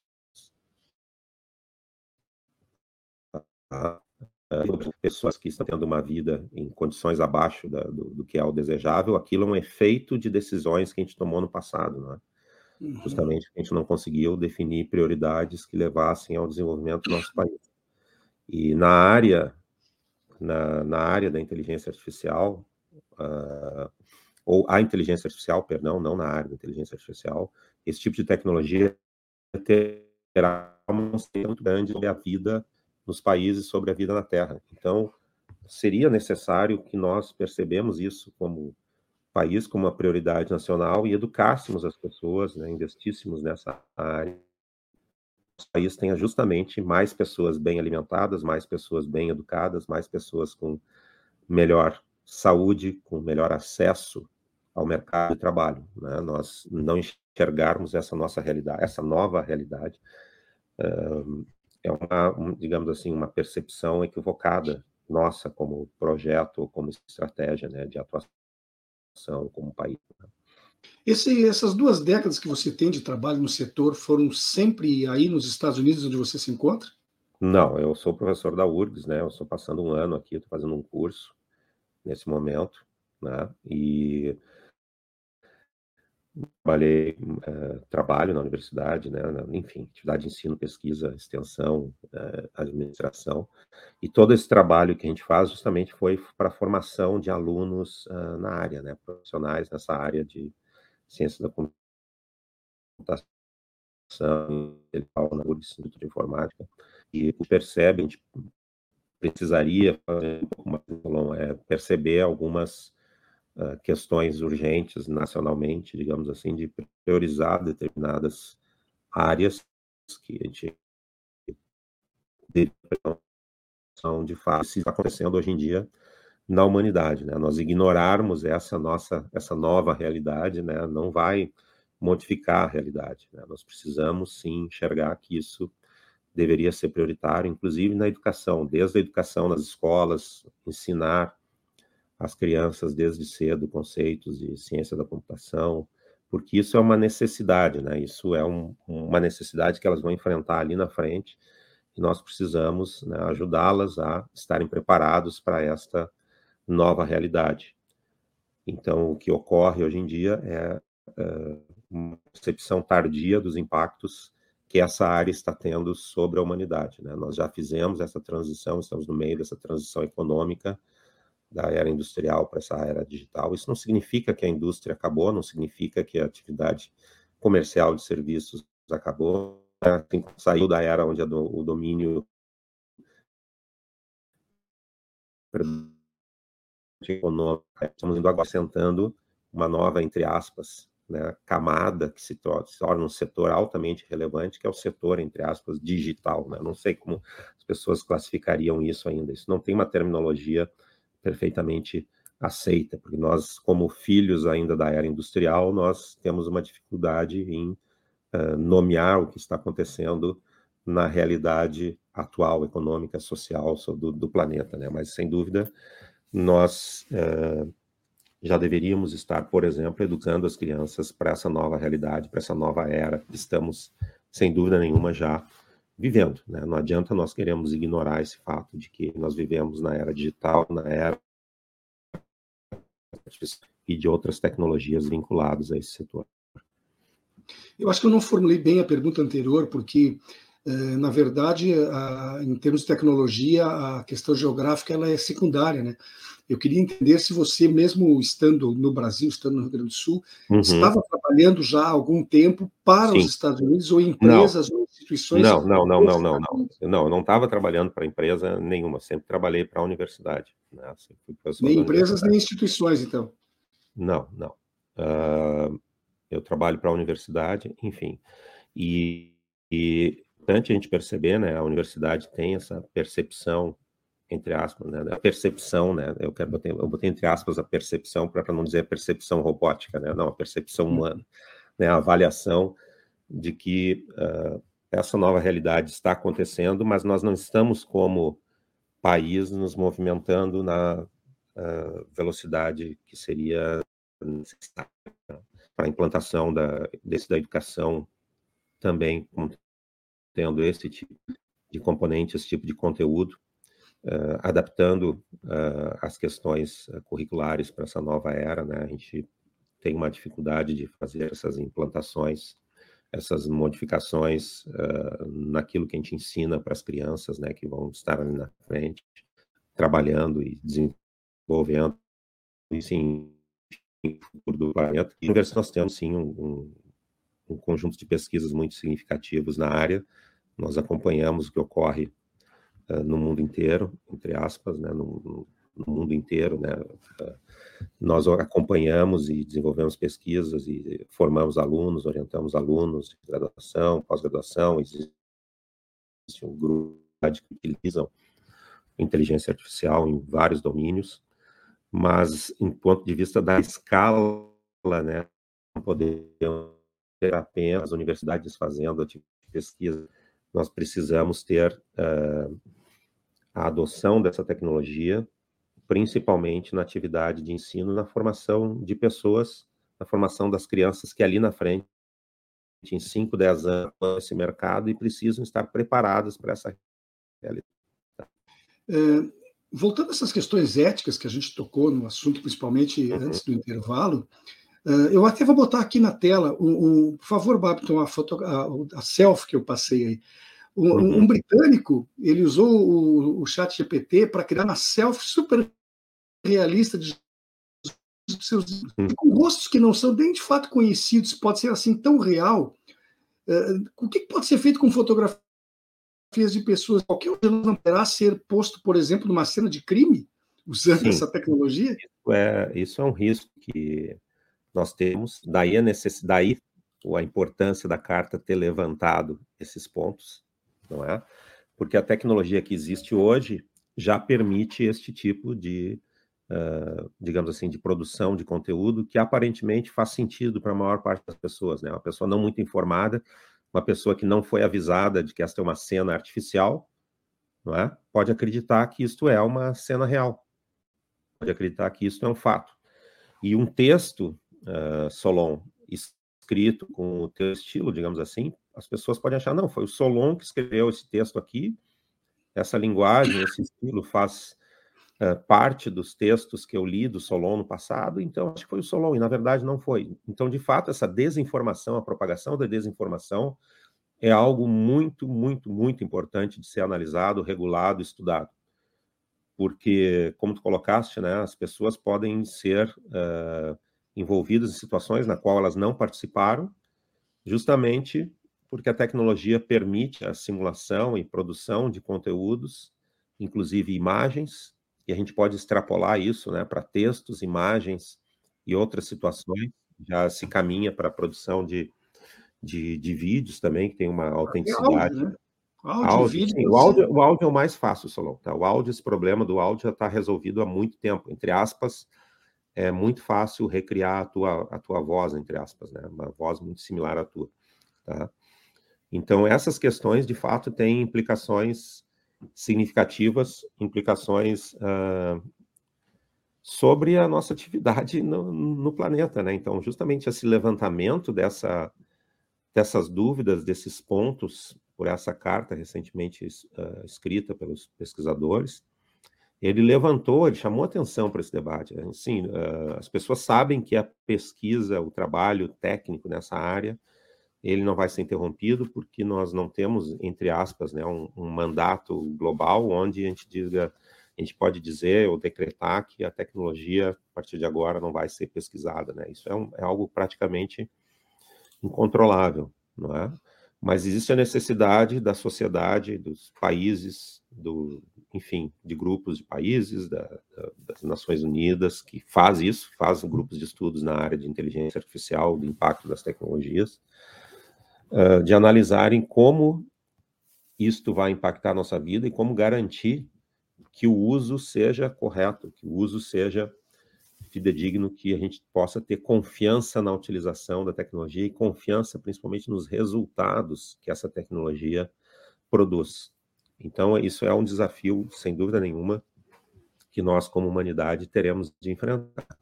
Speaker 3: Tá? pessoas que estão tendo uma vida em condições abaixo da, do, do, que é o desejável, aquilo é um efeito de decisões que a gente tomou no passado, não é? Uhum. Justamente a gente não conseguiu definir prioridades que levassem ao desenvolvimento do nosso país. E na área, na, na área da inteligência artificial, uh, ou a inteligência artificial, perdão, não na área da inteligência artificial, esse tipo de tecnologia terá uma muito grande sobre a vida nos países sobre a vida na Terra. Então, seria necessário que nós percebemos isso como país, como uma prioridade nacional e educássemos as pessoas, né, investíssemos nessa área. O país tenha justamente mais pessoas bem alimentadas, mais pessoas bem educadas, mais pessoas com melhor saúde, com melhor acesso ao mercado de trabalho. Né? Nós não enxergarmos essa nossa realidade, essa nova realidade, é uma, digamos assim, uma percepção equivocada nossa como projeto como estratégia né, de atuação como país. Né.
Speaker 2: Esse, essas duas décadas que você tem de trabalho no setor foram sempre aí nos Estados Unidos onde você se encontra?
Speaker 3: Não, eu sou professor da URGS, né? Eu estou passando um ano aqui, estou fazendo um curso nesse momento, né? E trabalhei, uh, trabalho na universidade, né, enfim, atividade de ensino, pesquisa, extensão, uh, administração, e todo esse trabalho que a gente faz justamente foi para a formação de alunos uh, na área, né, profissionais nessa área de ciência da computação, na Instituto de Informática, e percebe, a gente precisaria fazer um pouco mais, é, perceber algumas uh, questões urgentes nacionalmente, digamos assim, de priorizar determinadas áreas que a gente são de fato está acontecendo hoje em dia na humanidade, né? Nós ignorarmos essa nossa essa nova realidade, né? Não vai modificar a realidade. Né? Nós precisamos sim enxergar que isso deveria ser prioritário, inclusive na educação, desde a educação nas escolas, ensinar às crianças desde cedo conceitos de ciência da computação, porque isso é uma necessidade, né? Isso é um, uma necessidade que elas vão enfrentar ali na frente e nós precisamos né, ajudá-las a estarem preparados para esta nova realidade. Então, o que ocorre hoje em dia é, é uma percepção tardia dos impactos que essa área está tendo sobre a humanidade. Né? Nós já fizemos essa transição, estamos no meio dessa transição econômica, da era industrial para essa era digital. Isso não significa que a indústria acabou, não significa que a atividade comercial de serviços acabou. Assim, saiu da era onde o domínio estamos indo agora sentando uma nova, entre aspas, né, camada que se torna, se torna, um setor altamente relevante, que é o setor, entre aspas, digital. Né? Não sei como as pessoas classificariam isso ainda. Isso não tem uma terminologia perfeitamente aceita, porque nós, como filhos ainda da era industrial, nós temos uma dificuldade em uh, nomear o que está acontecendo na realidade atual, econômica, social do, do planeta, né? Mas, sem dúvida, nós uh, já deveríamos estar, por exemplo, educando as crianças para essa nova realidade, para essa nova era estamos, sem dúvida nenhuma, já vivendo. Né? Não adianta nós queremos ignorar esse fato de que nós vivemos na era digital, na era e de outras tecnologias vinculadas a esse setor.
Speaker 2: Eu acho que eu não formulei bem a pergunta anterior, porque, eh, na verdade, em termos de tecnologia, a questão geográfica ela é secundária, né? Eu queria entender se você, mesmo estando no Brasil, estando no Rio Grande do Sul, uhum. estava trabalhando já há algum tempo para Sim. os Estados Unidos ou empresas instituições?
Speaker 3: Não, não, não, não, não, não. Não, eu não estava trabalhando para empresa nenhuma, sempre trabalhei para a universidade. Né?
Speaker 2: Nem empresas, nem instituições, então?
Speaker 3: Não, não. Uh, eu trabalho para a universidade, enfim. E, e importante a gente perceber, né, a universidade tem essa percepção entre aspas, né, a percepção, né, eu quero botar, eu botei entre aspas a percepção para não dizer percepção robótica, né, não, a percepção uhum. humana, né, a avaliação de que uh, essa nova realidade está acontecendo, mas nós não estamos como país nos movimentando na uh, velocidade que seria necessária para a implantação da, desse da educação também tendo esse tipo de componente, esse tipo de conteúdo, uh, adaptando uh, as questões curriculares para essa nova era, né? A gente tem uma dificuldade de fazer essas implantações, essas modificações naquilo que a gente ensina para as crianças, né? Que vão estar ali na frente, trabalhando e desenvolvendo, sim, futuro do planeta. E nós temos sim um, um, um conjunto de pesquisas muito significativos na área. Nós acompanhamos o que ocorre uh, no mundo inteiro, entre aspas, né, no, no mundo inteiro, né, nós acompanhamos e desenvolvemos pesquisas e formamos alunos, orientamos alunos de graduação, pós-graduação, existe um grupo que utilizam inteligência artificial em vários domínios, mas em ponto de vista da escala, né, não podemos ter apenas as universidades fazendo a pesquisa, nós precisamos ter uh, a adoção dessa tecnologia, principalmente na atividade de ensino, na formação de pessoas, na formação das crianças que ali na frente, em 5, 10 anos, esse mercado e precisam estar preparadas para essa realidade.
Speaker 2: É, voltando a essas questões éticas que a gente tocou no assunto, principalmente uhum. antes do intervalo, uh, eu até vou botar aqui na tela, um, um por favor, Babton, a, foto, a, a selfie que eu passei aí. Um, uhum. um, britânico, ele usou o, o chat GPT para criar uma selfie super realista de seus uhum. com rostos que não são nem de fato conhecidos, pode ser assim tão real. Uh, o que pode ser feito com fotografias de pessoas? Qualquer um não poderá ser posto, por exemplo, numa cena de crime usando Sim. essa tecnologia?
Speaker 3: Isso é, isso é um risco que nós temos. Daí a necessidade, a importância da carta ter levantado esses pontos não é? Porque a tecnologia que existe hoje já permite este tipo de, uh, digamos assim, de produção de conteúdo que aparentemente faz sentido para a maior parte das pessoas, né? Uma pessoa não muito informada, uma pessoa que não foi avisada de que esta é uma cena artificial, não é? Pode acreditar que isto é uma cena real, pode acreditar que isto é um fato. E um texto, uh, Solon, escrito com o teu estilo, digamos assim, as pessoas podem achar, não, foi o Solon que escreveu esse texto aqui, essa linguagem, esse estilo faz uh, parte dos textos que eu li do Solon no passado, então acho que foi o Solon, e na verdade não foi. Então, de fato, essa desinformação, a propagação da desinformação é algo muito, muito, muito importante de ser analisado, regulado, estudado. Porque, como tu colocaste, né, as pessoas podem ser uh, envolvidas em situações na qual elas não participaram, justamente porque a tecnologia permite a simulação e produção de conteúdos, inclusive imagens, e a gente pode extrapolar isso né, para textos, imagens e outras situações. Já se caminha para a produção de, de, de, vídeos também, que tem uma autenticidade. Áudio, né? áudio, áudio, vídeo, sim, o, áudio, o áudio é o mais fácil, Solon. Tá? O áudio, esse problema do áudio já está resolvido há muito tempo. Entre aspas, é muito fácil recriar a tua, a tua voz, entre aspas, né? uma voz muito similar à tua. Tá? Então, essas questões, de fato, têm implicações significativas, implicações uh, sobre a nossa atividade no, no, planeta, né? Então, justamente esse levantamento dessa, dessas dúvidas, desses pontos, por essa carta recentemente uh, escrita pelos pesquisadores, ele levantou, ele chamou atenção para esse debate. Assim, uh, as pessoas sabem que a pesquisa, o trabalho técnico nessa área ele não vai ser interrompido porque nós não temos, entre aspas, né, um, um mandato global onde a gente diga, a gente pode dizer ou decretar que a tecnologia, a partir de agora, não vai ser pesquisada. Né? Isso é, um, é algo praticamente incontrolável, não é? Mas existe a necessidade da sociedade, dos países, do, enfim, de grupos de países, da, da, das Nações Unidas, que faz isso, faz grupos de estudos na área de inteligência artificial, do impacto das tecnologias, de analisarem como isto vai impactar a nossa vida e como garantir que o uso seja correto, que o uso seja fidedigno, que a gente possa ter confiança na utilização da tecnologia e confiança principalmente nos resultados que essa tecnologia produz. Então, isso é um desafio, sem dúvida nenhuma, que nós, como humanidade, teremos de enfrentar.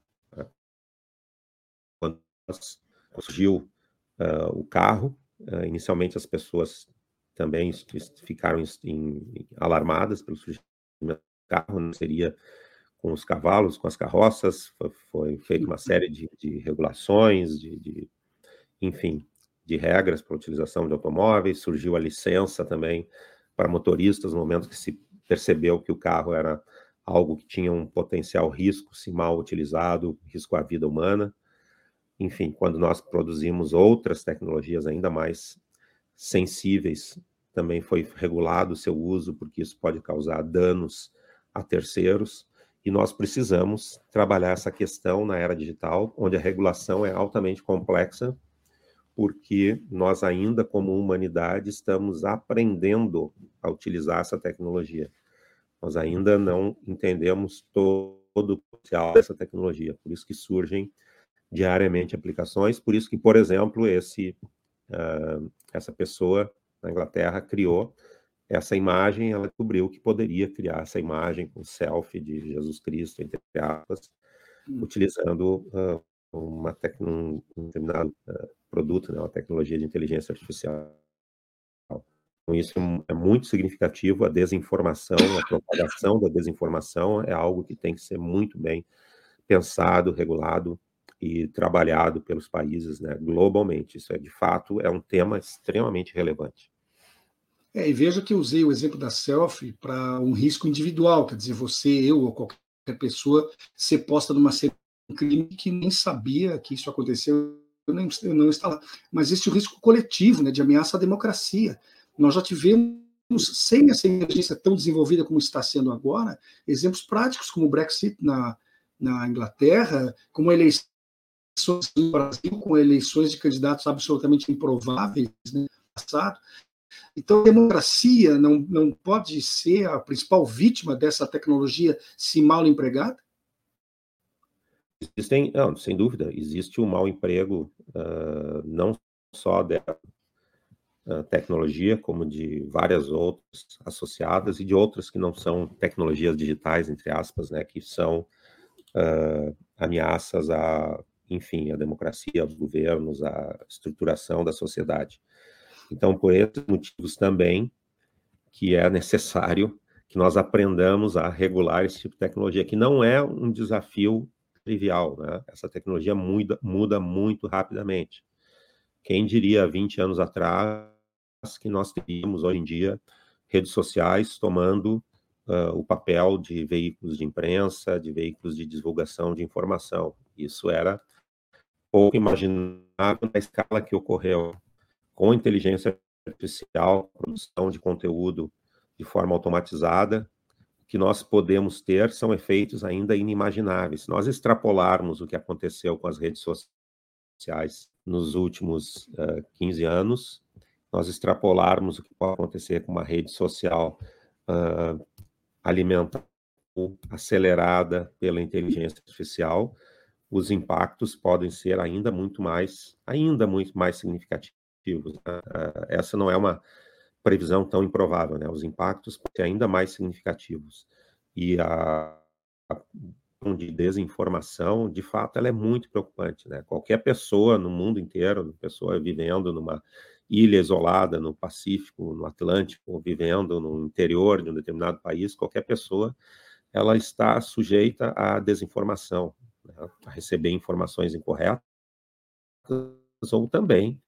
Speaker 3: Quando surgiu uh, o carro, uh, inicialmente as pessoas também ficaram em, em, alarmadas pelo surgimento do carro, não seria com os cavalos, com as carroças, foi, foi feita uma série de, de regulações, de, de, enfim, de regras para a utilização de automóveis, surgiu a licença também para motoristas no momento que se percebeu que o carro era algo que tinha um potencial risco se mal utilizado, risco à vida humana. Enfim, quando nós produzimos outras tecnologias ainda mais sensíveis, também foi regulado o seu uso, porque isso pode causar danos a terceiros. E nós precisamos trabalhar essa questão na era digital, onde a regulação é altamente complexa porque nós ainda, como humanidade, estamos aprendendo a utilizar essa tecnologia. Nós ainda não entendemos todo o potencial dessa tecnologia, por isso que surgem diariamente aplicações, por isso que, por exemplo, esse, uh, essa pessoa na Inglaterra criou essa imagem, ela descobriu que poderia criar essa imagem com selfie de Jesus Cristo, entre aspas, hum. utilizando uh, uma um, um determinado uh, produto, né, uma tecnologia de inteligência artificial. Então, isso é muito significativo. A desinformação, a propagação da desinformação é algo que tem que ser muito bem pensado, regulado e trabalhado pelos países né, globalmente. Isso é, de fato, é um tema extremamente relevante.
Speaker 2: É, e veja que eu usei o exemplo da selfie para um risco individual, quer dizer, você, eu ou qualquer pessoa ser posta numa cena um crime que nem sabia que isso aconteceu, eu, nem, eu não estava. Mas existe o risco coletivo né, de ameaça à democracia. Nós já tivemos, sem essa inteligência tão desenvolvida como está sendo agora, exemplos práticos, como o Brexit na, na Inglaterra, como no Brasil, com eleições de candidatos absolutamente improváveis no né, passado. Então, a democracia não, não pode ser a principal vítima dessa tecnologia se mal empregada?
Speaker 3: Existem, não, sem dúvida, existe um mau emprego, uh, não só da uh, tecnologia, como de várias outras associadas e de outras que não são tecnologias digitais, entre aspas, né, que são uh, ameaças a, enfim, a democracia, aos governos, a estruturação da sociedade. Então, por esses motivos também, que é necessário que nós aprendamos a regular esse tipo de tecnologia, que não é um desafio trivial, né? Essa tecnologia muda, muda muito rapidamente. Quem diria 20 anos atrás que nós teríamos hoje em dia redes sociais tomando uh, o papel de veículos de imprensa, de veículos de divulgação de informação. Isso era pouco imaginável na escala que ocorreu com inteligência artificial, produção de conteúdo de forma automatizada, que nós podemos ter são efeitos ainda inimagináveis. Se nós extrapolarmos o que aconteceu com as redes sociais nos últimos uh, eh, 15 anos, nós extrapolarmos o que pode acontecer com uma rede social uh, alimentada, acelerada pela inteligência artificial, os impactos podem ser ainda muito mais, ainda muito mais significativos. Né? Uh, essa não é uma previsão tão improvável, né? Os impactos podem ser ainda mais significativos. E a, a de desinformação, de fato, ela é muito preocupante, né? Qualquer pessoa no mundo inteiro, pessoa vivendo numa ilha isolada no Pacífico, no Atlântico, vivendo no interior de um determinado país, qualquer pessoa, ela está sujeita à desinformação, né? a receber informações incorretas ou também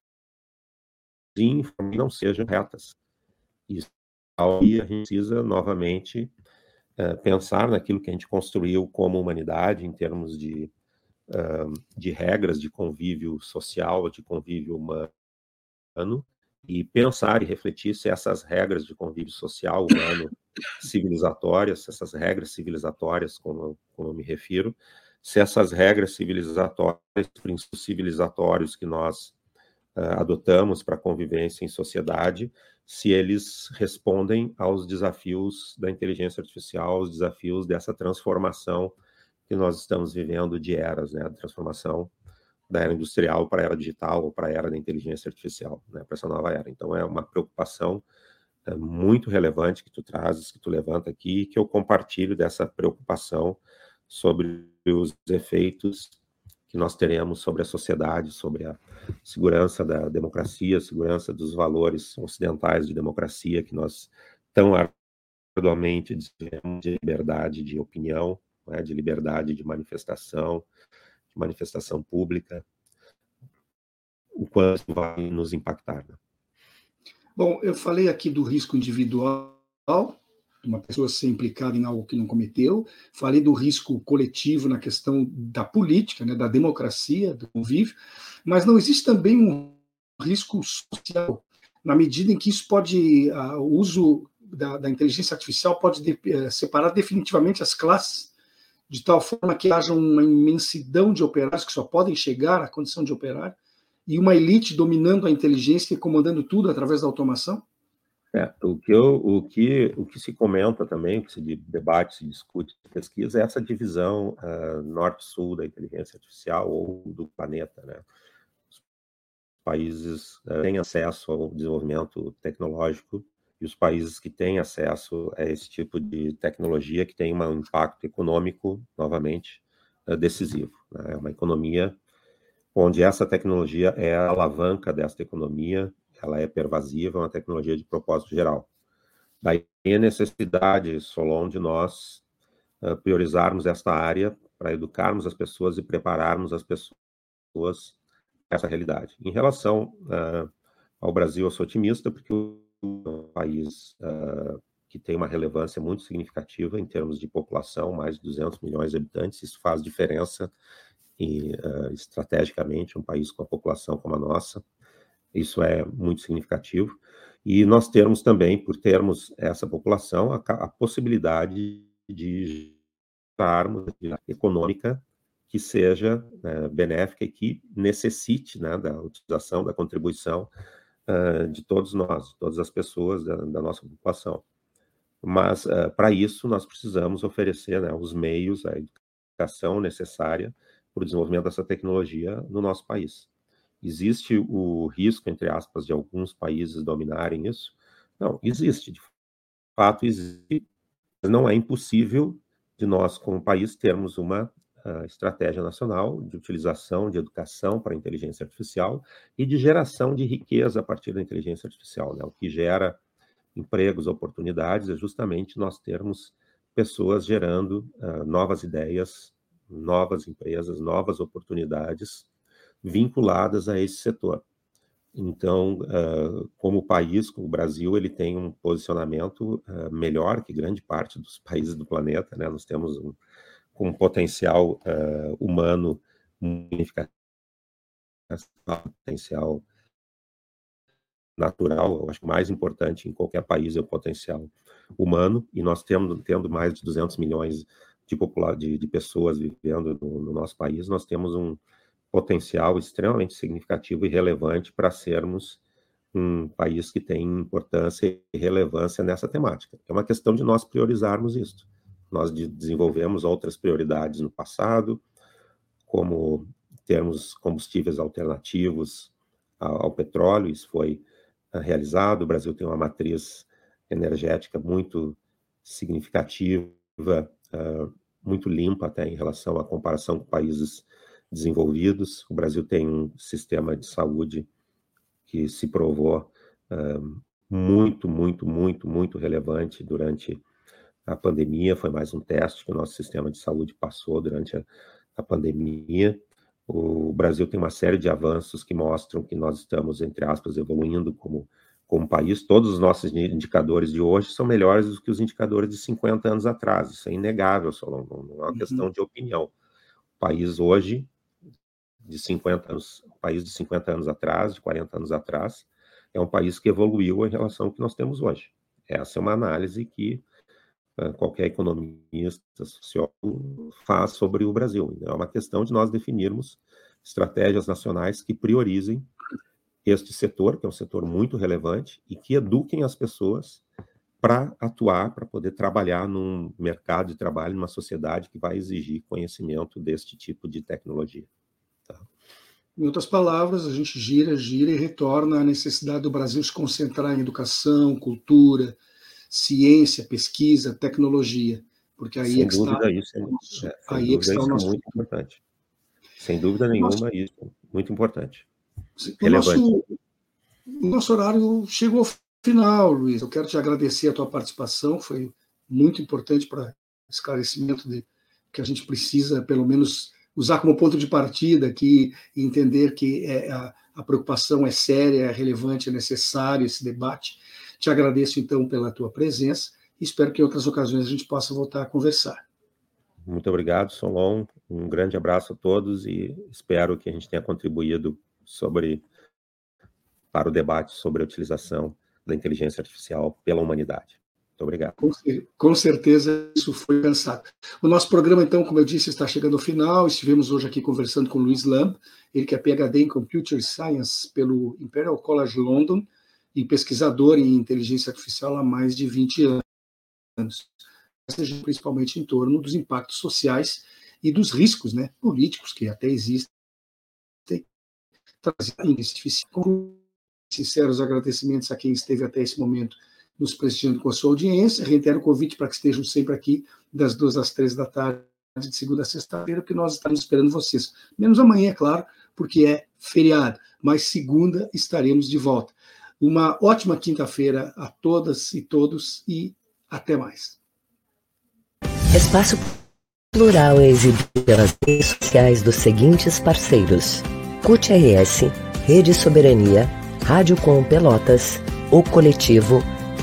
Speaker 3: não sejam retas. Isso aí a gente precisa novamente uh, pensar naquilo que a gente construiu como humanidade em termos de, de regras de convívio social, de convívio humano, e pensar e refletir se essas regras de convívio social humano civilizatórias, essas regras civilizatórias, como, como eu me refiro, se essas regras civilizatórias, princípios civilizatórios que nós uh, adotamos para a convivência em sociedade, se eles respondem aos desafios da inteligência artificial, aos desafios dessa transformação que nós estamos vivendo de eras, né? A transformação da era industrial para a era digital ou para a era da inteligência artificial, né? Para essa nova era. Então é uma preocupação é, muito relevante que tu trazes, que tu levanta aqui, que eu compartilho dessa preocupação sobre os efeitos que nós teremos sobre a sociedade, sobre a segurança da democracia, segurança dos valores ocidentais de democracia que nós tão arduamente dizemos de liberdade de opinião, né, de liberdade de manifestação, de manifestação pública, o quanto vai nos impactar. Né?
Speaker 2: Bom, eu falei aqui do risco individual, uma pessoa ser implicada em algo que não cometeu. Falei do risco coletivo na questão da política, né, da democracia, do convívio, mas não existe também um risco social, na medida em que isso pode, o uso da, da, inteligência artificial pode de, uh, separar definitivamente as classes, de tal forma que haja uma imensidão de operários que só podem chegar à condição de operário, e uma elite dominando a inteligência e comandando tudo através da automação?
Speaker 3: É, o, que eu, o, que, o que se comenta também, o que se debate, se discute, se pesquisa, é essa divisão uh, norte-sul da inteligência artificial ou do planeta. Né? Os países uh, têm acesso ao desenvolvimento tecnológico e os países que têm acesso a esse tipo de tecnologia que tem um impacto econômico, novamente, uh, decisivo. Né? É uma economia onde essa tecnologia é a alavanca dessa economia ela é pervasiva, é uma tecnologia de propósito geral. Daí a necessidade, Solon, de nós uh, priorizarmos esta área para educarmos as pessoas e prepararmos as pessoas para essa realidade. Em relação uh, ao Brasil, eu sou otimista, porque o um país uh, que tem uma relevância muito significativa em termos de população, mais de 200 milhões de habitantes, isso faz diferença e, estrategicamente, um país com a população como a nossa, isso é muito significativo. E nós temos também, por termos essa população, a, a possibilidade de gerarmos econômica que seja né, benéfica e que necessite né, da utilização, da contribuição uh, de todos nós, de todas as pessoas da, da nossa população. Mas, uh, para isso, nós precisamos oferecer né, os meios, a educação necessária para o desenvolvimento dessa tecnologia no nosso país. Existe o risco, entre aspas, de alguns países dominarem isso? Não, existe. De fato, existe. Não é impossível de nós, como país, termos uma uh, estratégia nacional de utilização de educação para a inteligência artificial e de geração de riqueza a partir da inteligência artificial. Né? O que gera empregos, oportunidades, é justamente nós termos pessoas gerando uh, novas ideias, novas empresas, novas oportunidades vinculadas a esse setor. Então, uh, como país, como o Brasil, ele tem um posicionamento uh, melhor que grande parte dos países do planeta, né? Nós temos um, um potencial uh, humano significativo, potencial natural, eu acho que mais importante em qualquer país é o potencial humano, e nós temos, tendo mais de 200 milhões de, de, de pessoas vivendo no, no nosso país, nós temos um, potencial extremamente significativo e relevante para sermos um país que tem importância e relevância nessa temática. É uma questão de nós priorizarmos isso. Nós desenvolvemos outras prioridades no passado, como termos combustíveis alternativos ao, petróleo, isso foi uh, realizado. O Brasil tem uma matriz energética muito significativa, uh, muito limpa até em relação à comparação com países desenvolvidos. O Brasil tem um sistema de saúde que se provou uh, muito, muito, muito, muito relevante durante a pandemia. Foi mais um teste que o nosso sistema de saúde passou durante a, a pandemia. O Brasil tem uma série de avanços que mostram que nós estamos, entre aspas, evoluindo como, como país. Todos os nossos indicadores de hoje são melhores do que os indicadores de 50 anos atrás. Isso é inegável, Solon, não, não é uma uhum. questão de opinião. O país hoje, de 50 anos, o país de 50 anos atrás, de 40 anos atrás, é um país que evoluiu em relação ao que nós temos hoje. Essa é uma análise que uh, qualquer economista, sociólogo faz sobre o Brasil. É uma questão de nós definirmos estratégias nacionais que priorizem este setor, que é um setor muito relevante, e que eduquem as pessoas para atuar, para poder trabalhar num mercado de trabalho, numa sociedade que vai exigir conhecimento deste tipo de tecnologia.
Speaker 2: Em outras palavras, a gente gira, gira e retorna à necessidade do Brasil se concentrar em educação, cultura, ciência, pesquisa, tecnologia, porque aí
Speaker 3: Sem
Speaker 2: é que
Speaker 3: dúvida,
Speaker 2: está,
Speaker 3: isso é, é,
Speaker 2: aí é que está o
Speaker 3: é
Speaker 2: nosso
Speaker 3: muito importante. Sem dúvida nenhuma, nosso, isso é muito importante.
Speaker 2: O nosso, nosso horário chegou ao final, Luiz. Eu quero te agradecer a tua participação, foi muito importante para esclarecimento de que a gente precisa, pelo menos, usar como ponto de partida aqui e entender que é, a, a preocupação é séria, é relevante, é necessário esse debate. Te agradeço, então, pela tua presença e espero que em outras ocasiões a gente possa voltar a conversar.
Speaker 3: Muito obrigado, Solon. Um grande abraço a todos e espero que a gente tenha contribuído sobre para o debate sobre a utilização da inteligência artificial pela humanidade. Muito obrigado.
Speaker 2: Com, com, certeza isso foi pensado. O nosso programa, então, como eu disse, está chegando ao final. Estivemos hoje aqui conversando com Luiz Lamb, ele que é PhD em Computer Science pelo Imperial College London e pesquisador em inteligência artificial há mais de 20 anos, principalmente em torno dos impactos sociais e dos riscos né, políticos que até existem. Sinceros agradecimentos a quem esteve até esse momento nos prestigiando com a sua audiência. Reitero o convite para que estejam sempre aqui, das duas às três da tarde, de segunda a sexta-feira, porque nós estamos esperando vocês. Menos amanhã, é claro, porque é feriado, mas segunda estaremos de volta. Uma ótima quinta-feira a todas e todos e até mais.
Speaker 5: Espaço Plural exibido pelas redes sociais dos seguintes parceiros: CUT RS, Rede Soberania, Rádio Com Pelotas, O Coletivo,